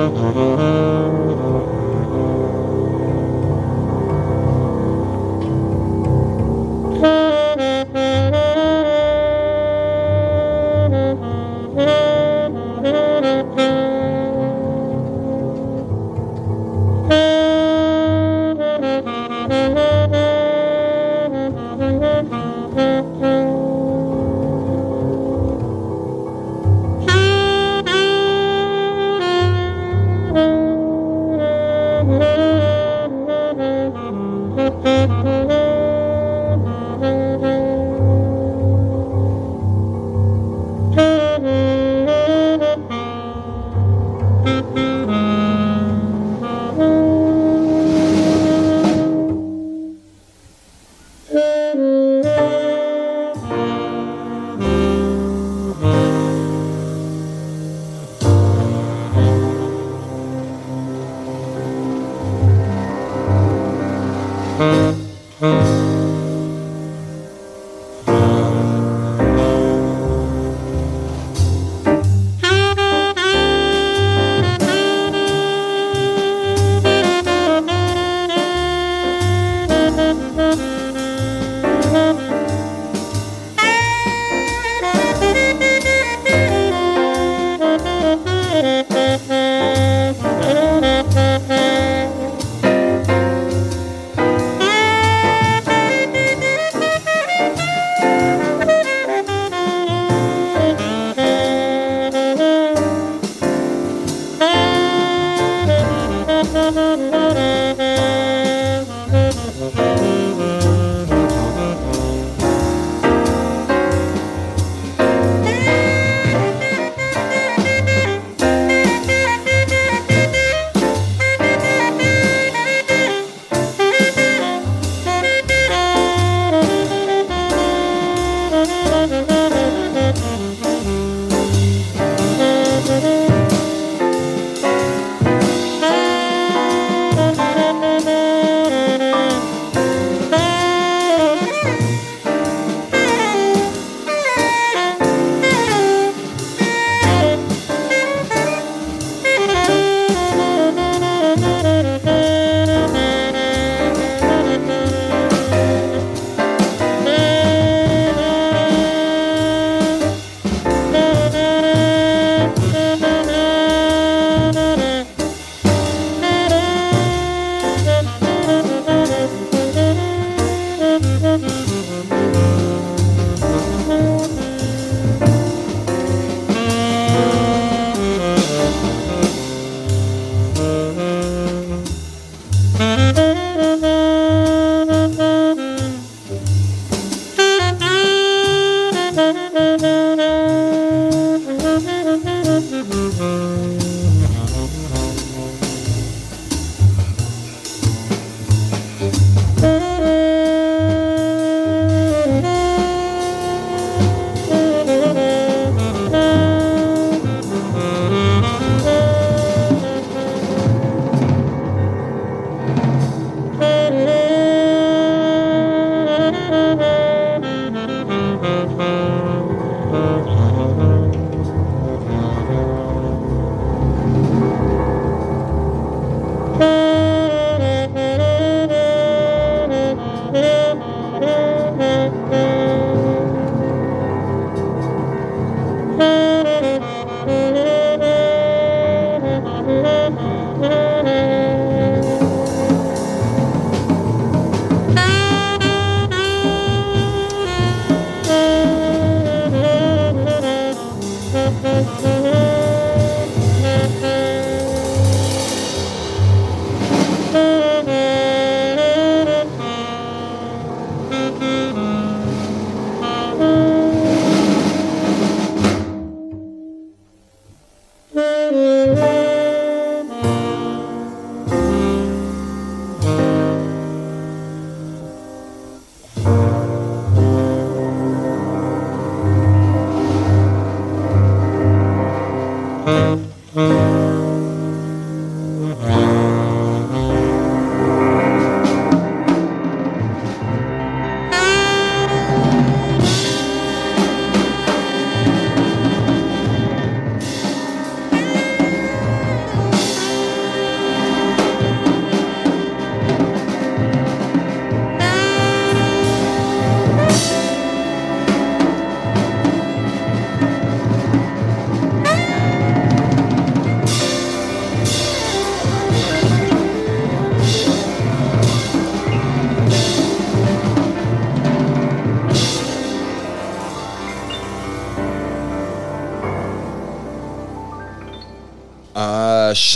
Mm-hmm.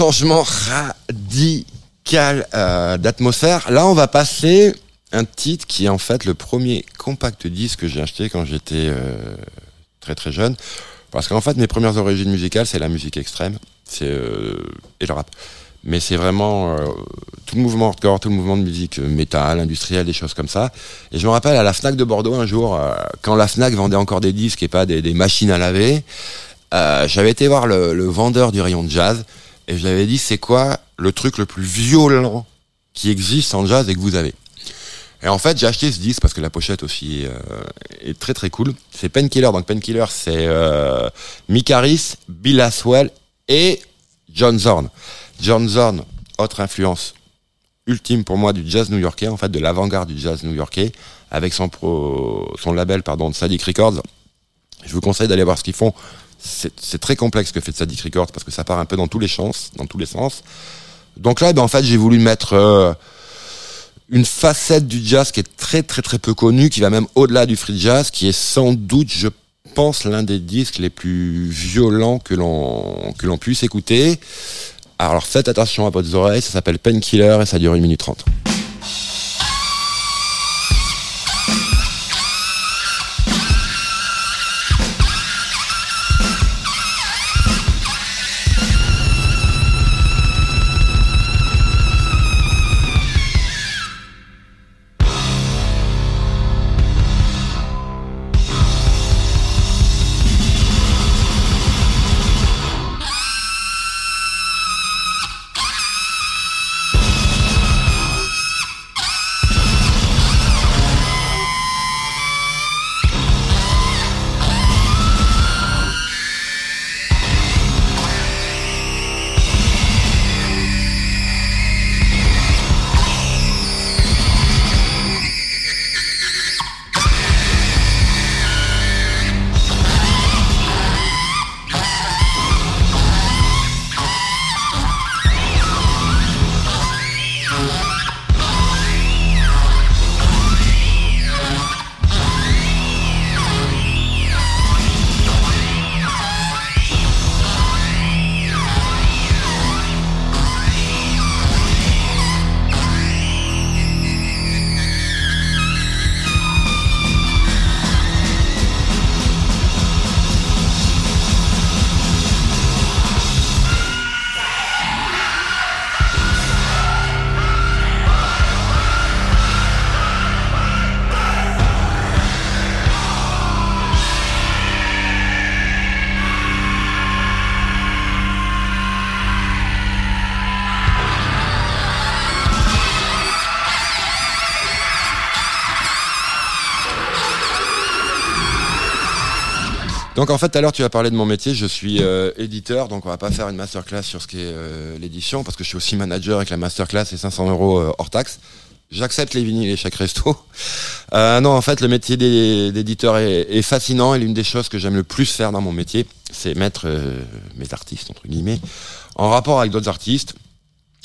Changement radical euh, d'atmosphère. Là, on va passer un titre qui est en fait le premier compact disque que j'ai acheté quand j'étais euh, très très jeune. Parce qu'en fait, mes premières origines musicales, c'est la musique extrême c'est euh, et le rap. Mais c'est vraiment tout le mouvement hardcore, tout le mouvement de musique métal, industrielle, des choses comme ça. Et je me rappelle à la Fnac de Bordeaux un jour, quand la Fnac vendait encore des disques et pas des, machines à laver, j'avais été voir le vendeur du rayon de jazz et je lui avais dit c'est quoi le truc le plus violent qui existe en jazz et que vous avez? Et en fait, j'ai acheté ce disque parce que la pochette aussi euh, est très très cool. C'est Painkiller. Donc Painkiller, c'est euh, Mick Harris, Bill Aswell et John Zorn. John Zorn, autre influence ultime pour moi du jazz new-yorkais, en fait de l'avant-garde du jazz new-yorkais, avec son, pro, son label pardon, Sadiq Records. Je vous conseille d'aller voir ce qu'ils font. C'est très complexe ce que fait Sadiq Records parce que ça part un peu dans tous les sens, dans tous les sens. Donc là, ben, en fait, j'ai voulu mettre euh, une facette du jazz qui est très très très peu connue, qui va même au-delà du free jazz, qui est sans doute, je pense, l'un des disques les plus violents que l'on que l'on puisse écouter. Alors faites attention à votre oreilles, ça s'appelle Painkiller et ça dure 1 minute 30. Donc en fait, tout à l'heure, tu as parlé de mon métier. Je suis euh, éditeur, donc on va pas faire une masterclass sur ce qu'est euh, l'édition, parce que je suis aussi manager avec la masterclass et 500 euros euh, hors taxe. J'accepte les vinyles et chaque resto. Non, en fait, le métier d'é- d'éditeur est, fascinant et l'une des choses que j'aime le plus faire dans mon métier, c'est mettre mes artistes, entre guillemets, en rapport avec d'autres artistes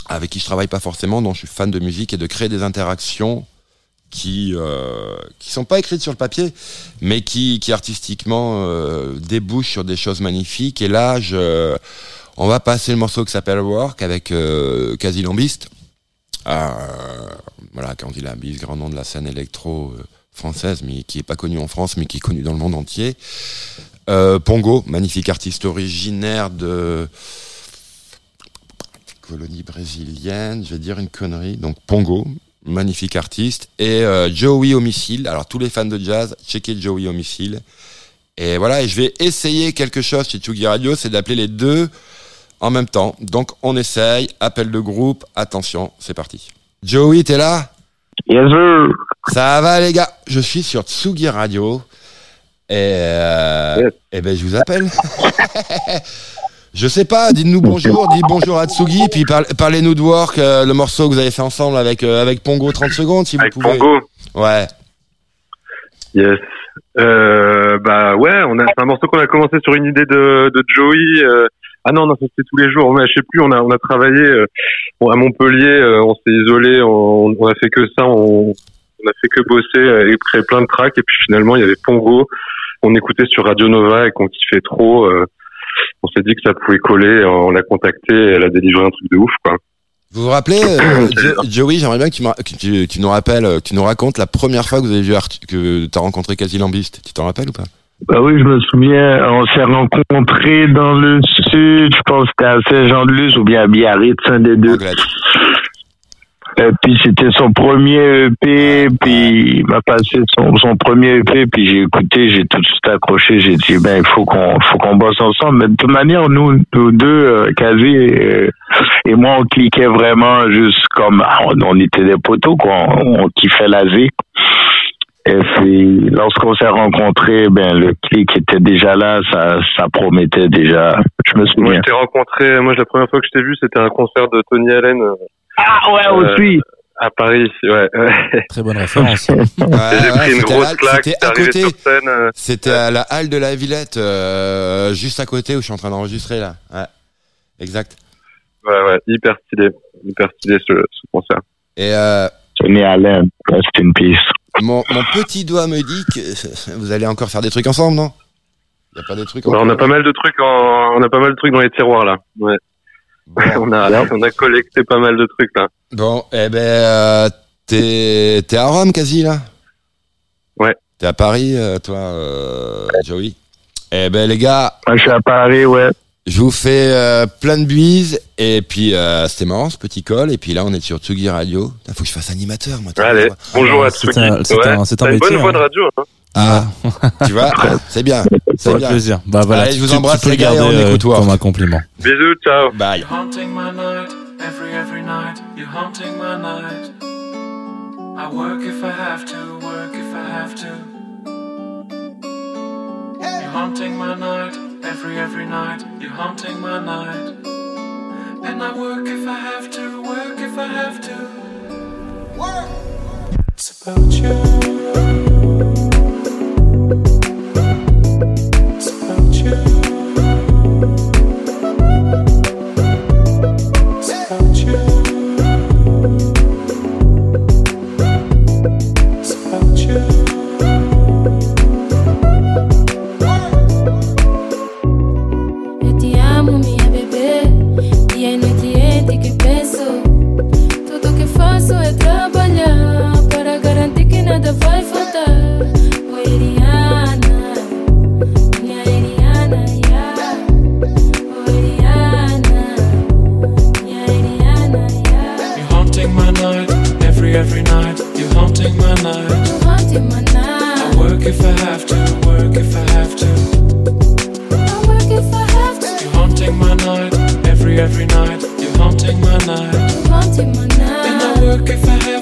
avec qui je travaille pas forcément, dont je suis fan de musique et de créer des interactions qui euh, qui sont pas écrites sur le papier, mais qui qui artistiquement euh, débouchent sur des choses magnifiques. Et là, je, on va passer le morceau qui s'appelle Work avec euh, Quasi Lambiste. Euh, voilà, Candy Lambiste, grand nom de la scène électro euh, française, mais qui est pas connu en France, mais qui est connu dans le monde entier. Pongo, magnifique artiste originaire de colonie brésilienne, je vais dire une connerie. Donc Pongo, magnifique artiste. Et euh, Joey Homicile. Alors tous les fans de jazz, checkez Joey Homicile. Et voilà, et je vais essayer quelque chose chez Tsugi Radio, c'est d'appeler les deux en même temps. Donc on essaye, appel de groupe, attention, c'est parti. Joey, t'es là? Yes, sir. Ça va les gars? Je suis sur Tsugi Radio. Et, euh, Yes. et ben je vous appelle. je sais pas, dites-nous bonjour, dites bonjour à Tsugi, puis parle- parlez-nous de Work, euh, le morceau que vous avez fait ensemble avec, euh, avec Pongo 30 secondes si Avec vous pouvez. Pongo. Ouais. Yes. Euh, bah ouais, on a c'est un morceau qu'on a commencé sur une idée de, de Joey. euh, ah non, non, ça c'était tous les jours. Mais je sais plus. On a on a travaillé euh, bon, à Montpellier. euh, on s'est isolé. On, on a fait que ça. On, on a fait que bosser et créer plein de tracks. Et puis finalement, il y avait Pongo. On écoutait sur Radio Nova et qu'on kiffait trop. euh, on s'est dit que ça pouvait coller. On l'a contactée, elle a délivré un truc de ouf, quoi. Vous vous rappelez, euh, Jo- Joey, j'aimerais bien que tu, me ra- que tu, tu nous rappelles, euh, tu nous racontes la première fois que vous avez vu Artu- que tu as rencontré Cathy Lambiste. Tu t'en rappelles ou pas? Bah oui, je me souviens, on s'est rencontrés dans le sud, je pense que c'était à Saint-Jean-de-Luz ou bien à Biarritz, un des deux. Anglette. Et puis c'était son premier EP, puis il m'a passé son, son premier EP, puis j'ai écouté, j'ai tout de suite accroché, j'ai dit ben il faut qu'on faut qu'on bosse ensemble. Mais de toute manière, nous, nous deux, euh, Kazi et, et moi, on cliquait vraiment juste comme ah, on, on était des poteaux, quoi. On, on kiffait la vie. Et puis lorsqu'on s'est rencontrés, ben le clic était déjà là, ça ça promettait déjà. Je me Moi, souviens. je t'ai rencontré. Moi, la première fois que je t'ai vu, c'était un concert de Tony Allen euh, Ah ouais Euh, aussi. à Paris. Ouais. ouais. Très bonne référence. Ouais, J'ai pris une c'était grosse claque. C'était à côté. euh, C'était à la halle de la Villette, euh, juste à côté où je suis en train d'enregistrer là. Ouais, exact. Ouais, ouais, hyper stylé, hyper stylé ce, ce concert. Et euh, Tony Allen, rest in peace. mon, mon petit doigt me dit que vous allez encore faire des trucs ensemble, non? Il y a pas des trucs. Ouais, on a pas mal de trucs en, on a pas mal de trucs dans les tiroirs là. Ouais. Bon, on a, on a collecté pas mal de trucs là. Bon, eh ben, euh, t'es t'es à Rome quasi là? Ouais. T'es à Paris, euh, toi, euh, Joey? Eh ben les gars, Moi, je suis à Paris, ouais. je vous fais euh, plein de bises et puis euh, c'était marrant ce petit call et puis là on est sur Tsugi Radio. Il faut que je fasse animateur moi. tu Allez, bonjour à c'est Tsugi. un- c'est Ouais. un- c'est un T'as une bonne métier, voix hein. de radio. Hein. Ah, tu vois, c'est bien, Ça c'est bien. plaisir. Bah voilà. Allez, je vous embrasse, peux les gars, et garder, on euh, écoute Work. comme un compliment. Bisous, ciao. Bye. Haunting my night, every every night. You're haunting my night. I work if I have to, work if I have to. You're haunting my night, every every night. You're haunting my night. And I work if I have to, work if I have to. Work. It's about you. It's about you. Every night. You're haunting my night. Haunting my I work if I have to, work if I have to. I work if I have to. You're haunting my night, every every night. You're haunting my night. Haunting my And I work if I have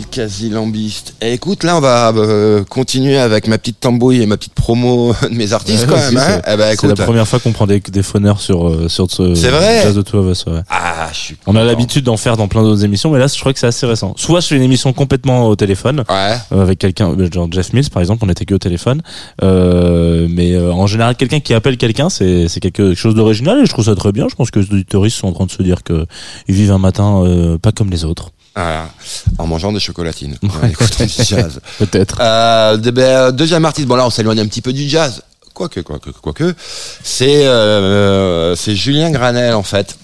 Homicide, quasi lambiste. Et écoute, là, on va euh, continuer avec ma petite tambouille et ma petite promo de mes artistes, Ouais, quand même. Hein c'est- eh ben, C'est la première fois qu'on prend des, des phoneurs sur, euh, sur ce C'est vrai Jazz de Two of Us, ouais. Ah, je suis. On a l'habitude d'en faire dans plein d'autres émissions, mais là, je crois que c'est assez récent. Soit je fais une émission complètement au téléphone, Ouais. euh, avec quelqu'un, genre Jeff Mills par exemple, on était que au téléphone. Mais en général, quelqu'un qui appelle quelqu'un, c'est quelque chose d'original et je trouve ça très bien. Je pense que les auditeurs sont en train de se dire que ils vivent un matin pas comme les autres, Voilà. En mangeant des chocolatines. En écoutant du jazz. peut-être. Euh, de- ben, euh, deuxième artiste, bon là on s'éloigne un petit peu du jazz, quoique, quoique, quoique, c'est euh, c'est Julien Granel en fait.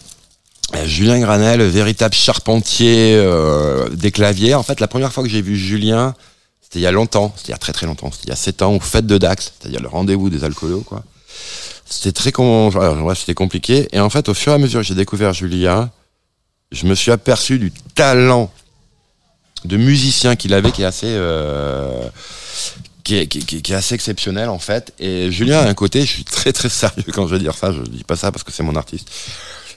Julien Granel, véritable charpentier euh, des claviers. En fait, la première fois que j'ai vu Julien, c'était il y a longtemps, c'était il y a très très longtemps, c'était il y a 7 ans, au Fête de Dax, c'est-à-dire le rendez-vous des alcoolos, quoi. C'était très con, alors, ouais, c'était compliqué. Et en fait, au fur et à mesure que j'ai découvert Julien, je me suis aperçu du talent de musicien qu'il avait qui est assez euh, qui, est, qui, qui- qui est assez exceptionnel en fait. Et Julien a un côté je suis très très sérieux quand je vais dire ça je dis pas ça parce que c'est mon artiste.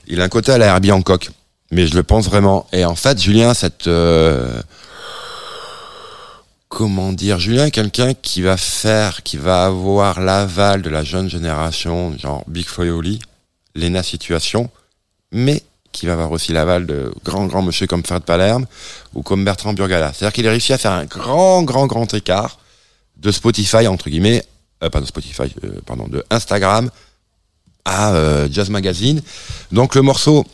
Il a un côté à la Herbie Hancock mais je le pense vraiment. Et en fait Julien cette euh, comment dire Julien est quelqu'un qui va faire qui va avoir l'aval de la jeune génération genre Big Foley Lena Situation mais qui va avoir aussi l'aval de grands grands monsieur comme Fred Palerme ou comme Bertrand Burgala. C'est-à-dire qu'il a réussi à faire un grand grand grand écart de Spotify entre guillemets, euh, pas de Spotify, euh, pardon, de Instagram à euh, Jazz Magazine. Donc le morceau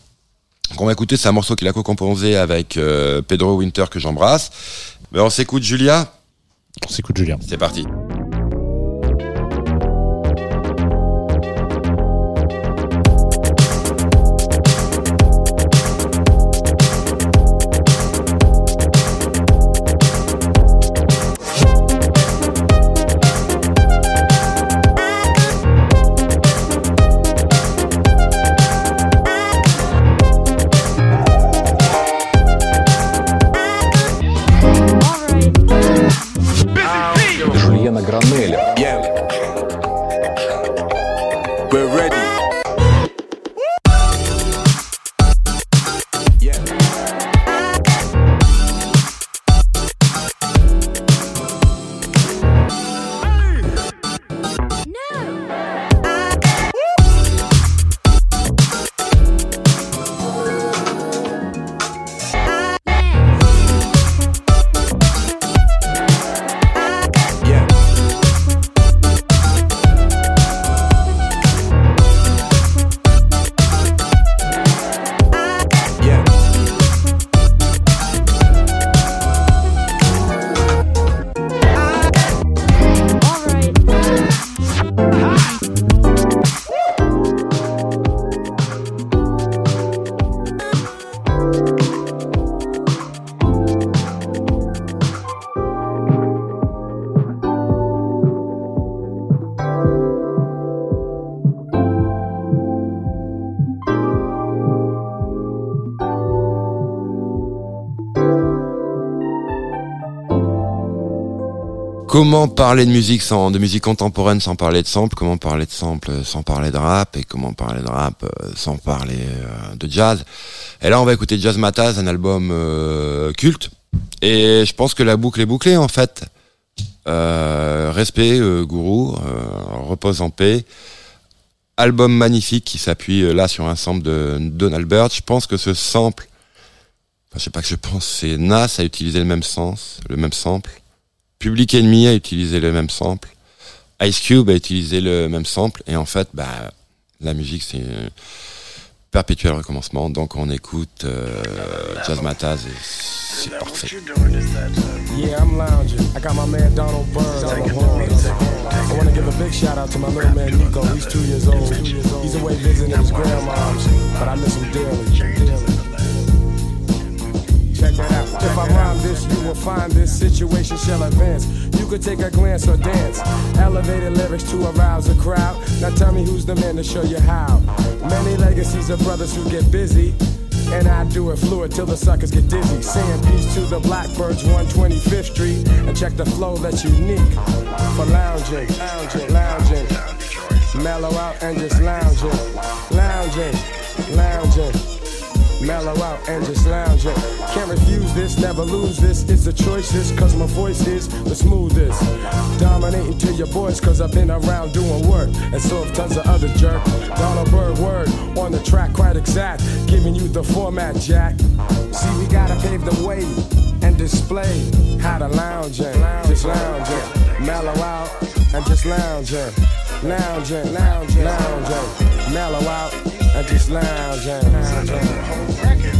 qu'on va écouter, c'est un morceau qu'il a co-composé avec euh, Pedro Winter que j'embrasse. Ben, on s'écoute Julia, On s'écoute Julien. c'est parti. Comment parler de musique sans, de musique contemporaine sans parler de sample? Comment parler de sample sans parler de rap? Et comment parler de rap euh, sans parler euh, de jazz? Et là, on va écouter Jazz Mataz, un album euh, culte. Et je pense que la boucle est bouclée, en fait. Euh, respect, euh, gourou, euh, repose en paix. Album magnifique qui s'appuie euh, là sur un sample de Donald Byrd. Je pense que ce sample, enfin, je sais pas que je pense, c'est Nas a utilisé le même sens, le même sample. Public Enemy a utilisé le même sample. Ice Cube a utilisé le même sample. Et en fait, bah, la musique, c'est perpétuel recommencement. Donc, on écoute euh, Jazz Mataz et c'est parfait. Yeah, I'm lounging. I got my man Donald on the horns. I want to give a big shout out to my little man Nico. He's two years old. He's away visiting his grandmom's, but I miss him dearly. Check out. If I rhyme this, you will find this situation shall advance. You could take a glance or dance. Elevated lyrics to arouse a crowd. Now tell me who's the man to show you how. Many legacies of brothers who get busy. And I do it fluid till the suckers get dizzy. Saying peace to the Blackbirds, 125th Street. And check the flow that's unique for lounging, lounging, lounging. Mellow out and just lounging, lounging, lounging. Mellow out and just lounge it. Can't refuse this, never lose this. It's the choices, cause my voice is the smoothest. Dominating to your boys, cause I've been around doing work. And so have tons of other jerk. Donald Bird word on the track, quite exact. Giving you the format, Jack. See, we gotta pave the way and display how to lounge in. Just lounge in. Mellow out and just lounge in. Lounging, lounging, lounging, mellow out and just lounging. Today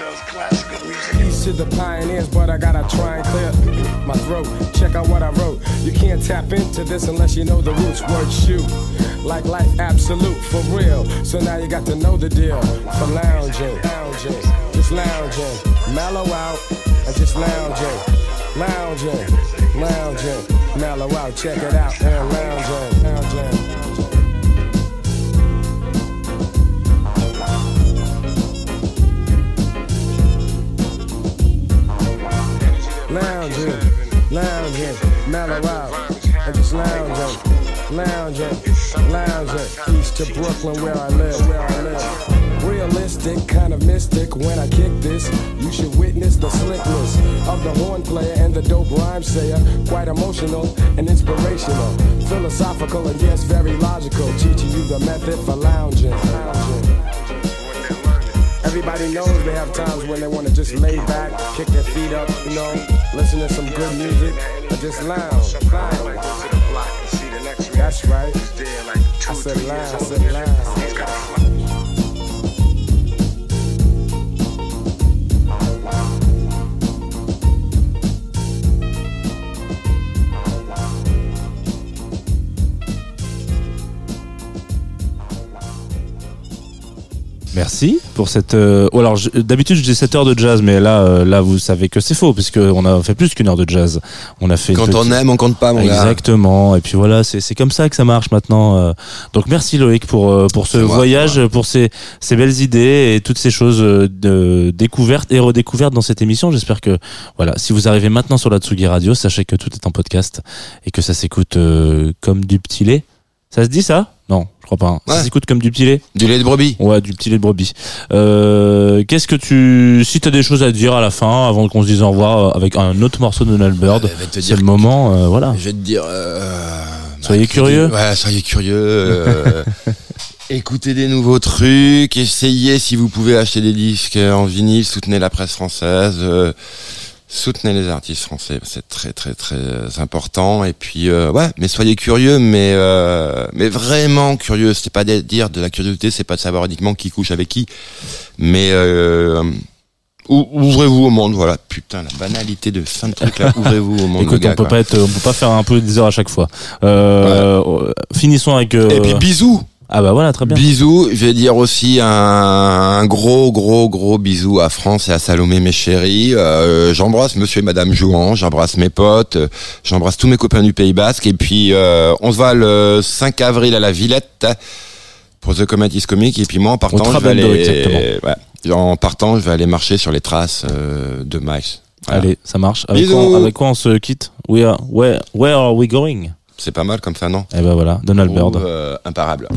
it outsells classical music. Peace to the pioneers, but I gotta try and clear my throat. Check out what I wrote. You can't tap into this unless you know the roots. Word shoot. Like life absolute for real. So now you got to know the deal. For lounging, lounging, just lounging, mellow out and just lounging, lounging, lounging, mellow out. Check it out and lounging, lounging. Lounging, lounging, mellow out, and just lounging, lounging, lounging, east to Brooklyn where I live, where I live. Realistic, kind of mystic when I kick this. You should witness the slickness of the horn player and the dope rhyme sayer. Quite emotional and inspirational, philosophical and yes, very logical. Teaching you the method for lounging. lounging. Everybody knows they have times when they want to just lay back, kick their feet up, you know, listen to some good music, and just lounge. lounge. That's right. I said lounge, I said lounge. Merci pour cette. euh, alors d'habitude je dis 7 heures de jazz, mais là, euh, là vous savez que c'est faux puisque on a fait plus qu'une heure de jazz. On a fait. Quand on aime, on compte pas, mon gars. Exactement. Et puis voilà, c'est c'est comme ça que ça marche maintenant. euh. Donc merci Loïc pour euh, pour ce moi, voyage, pour ces ces belles idées et toutes ces choses euh, de découvertes et redécouvertes dans cette émission. J'espère que voilà, si vous arrivez maintenant sur la Tsugi Radio, sachez que tout est en podcast et que ça s'écoute euh, comme du petit lait. Ça se dit ça? Non, je crois pas. hein. Ça s'écoute comme du petit lait? Du lait de brebis. Ouais, du petit lait de brebis. Euh, Qu'est-ce que tu, si t'as des choses à dire à la fin, avant qu'on se dise au revoir euh, avec un autre morceau de Donald Bird, Euh, c'est le que- moment, euh, voilà. Je vais te dire. euh, Soyez bah, curieux. Ouais, soyez curieux. euh, écoutez des nouveaux trucs. Essayez si vous pouvez acheter des disques en vinyle. Soutenez la presse française. Euh, soutenez les artistes français. C'est très très très important. Et puis euh, ouais, mais soyez curieux, mais euh, mais vraiment curieux. C'est pas de dire de la curiosité, c'est pas de savoir uniquement qui couche avec qui, mais euh, ou- ouvrez-vous au monde. Voilà. Putain, la banalité de fin de truc là. Ouvrez-vous au monde. Écoute, gars, on peut quoi. pas être, on peut pas faire un peu des heures à chaque fois. Euh, euh, Finissons avec. euh, Et puis bisous. Ah bah voilà, très bien. Bisous, je vais dire aussi un, un gros, gros, gros bisou à France et à Salomé, mes chéris. Euh, j'embrasse monsieur et madame Jouan, j'embrasse mes potes, j'embrasse tous mes copains du Pays Basque. Et puis, euh, on se voit le 5 avril à la Villette pour The Cometis Comic. Et puis moi, en partant, je vais aller, exactement. ouais, en partant, je vais aller marcher sur les traces euh, de. Voilà. Allez, ça marche. Avec Bisous. quoi, avec quoi on se quitte? We are, where, where are we going? C'est pas mal comme ça, non Eh ben voilà, Donald Ou, Bird. euh, imparable.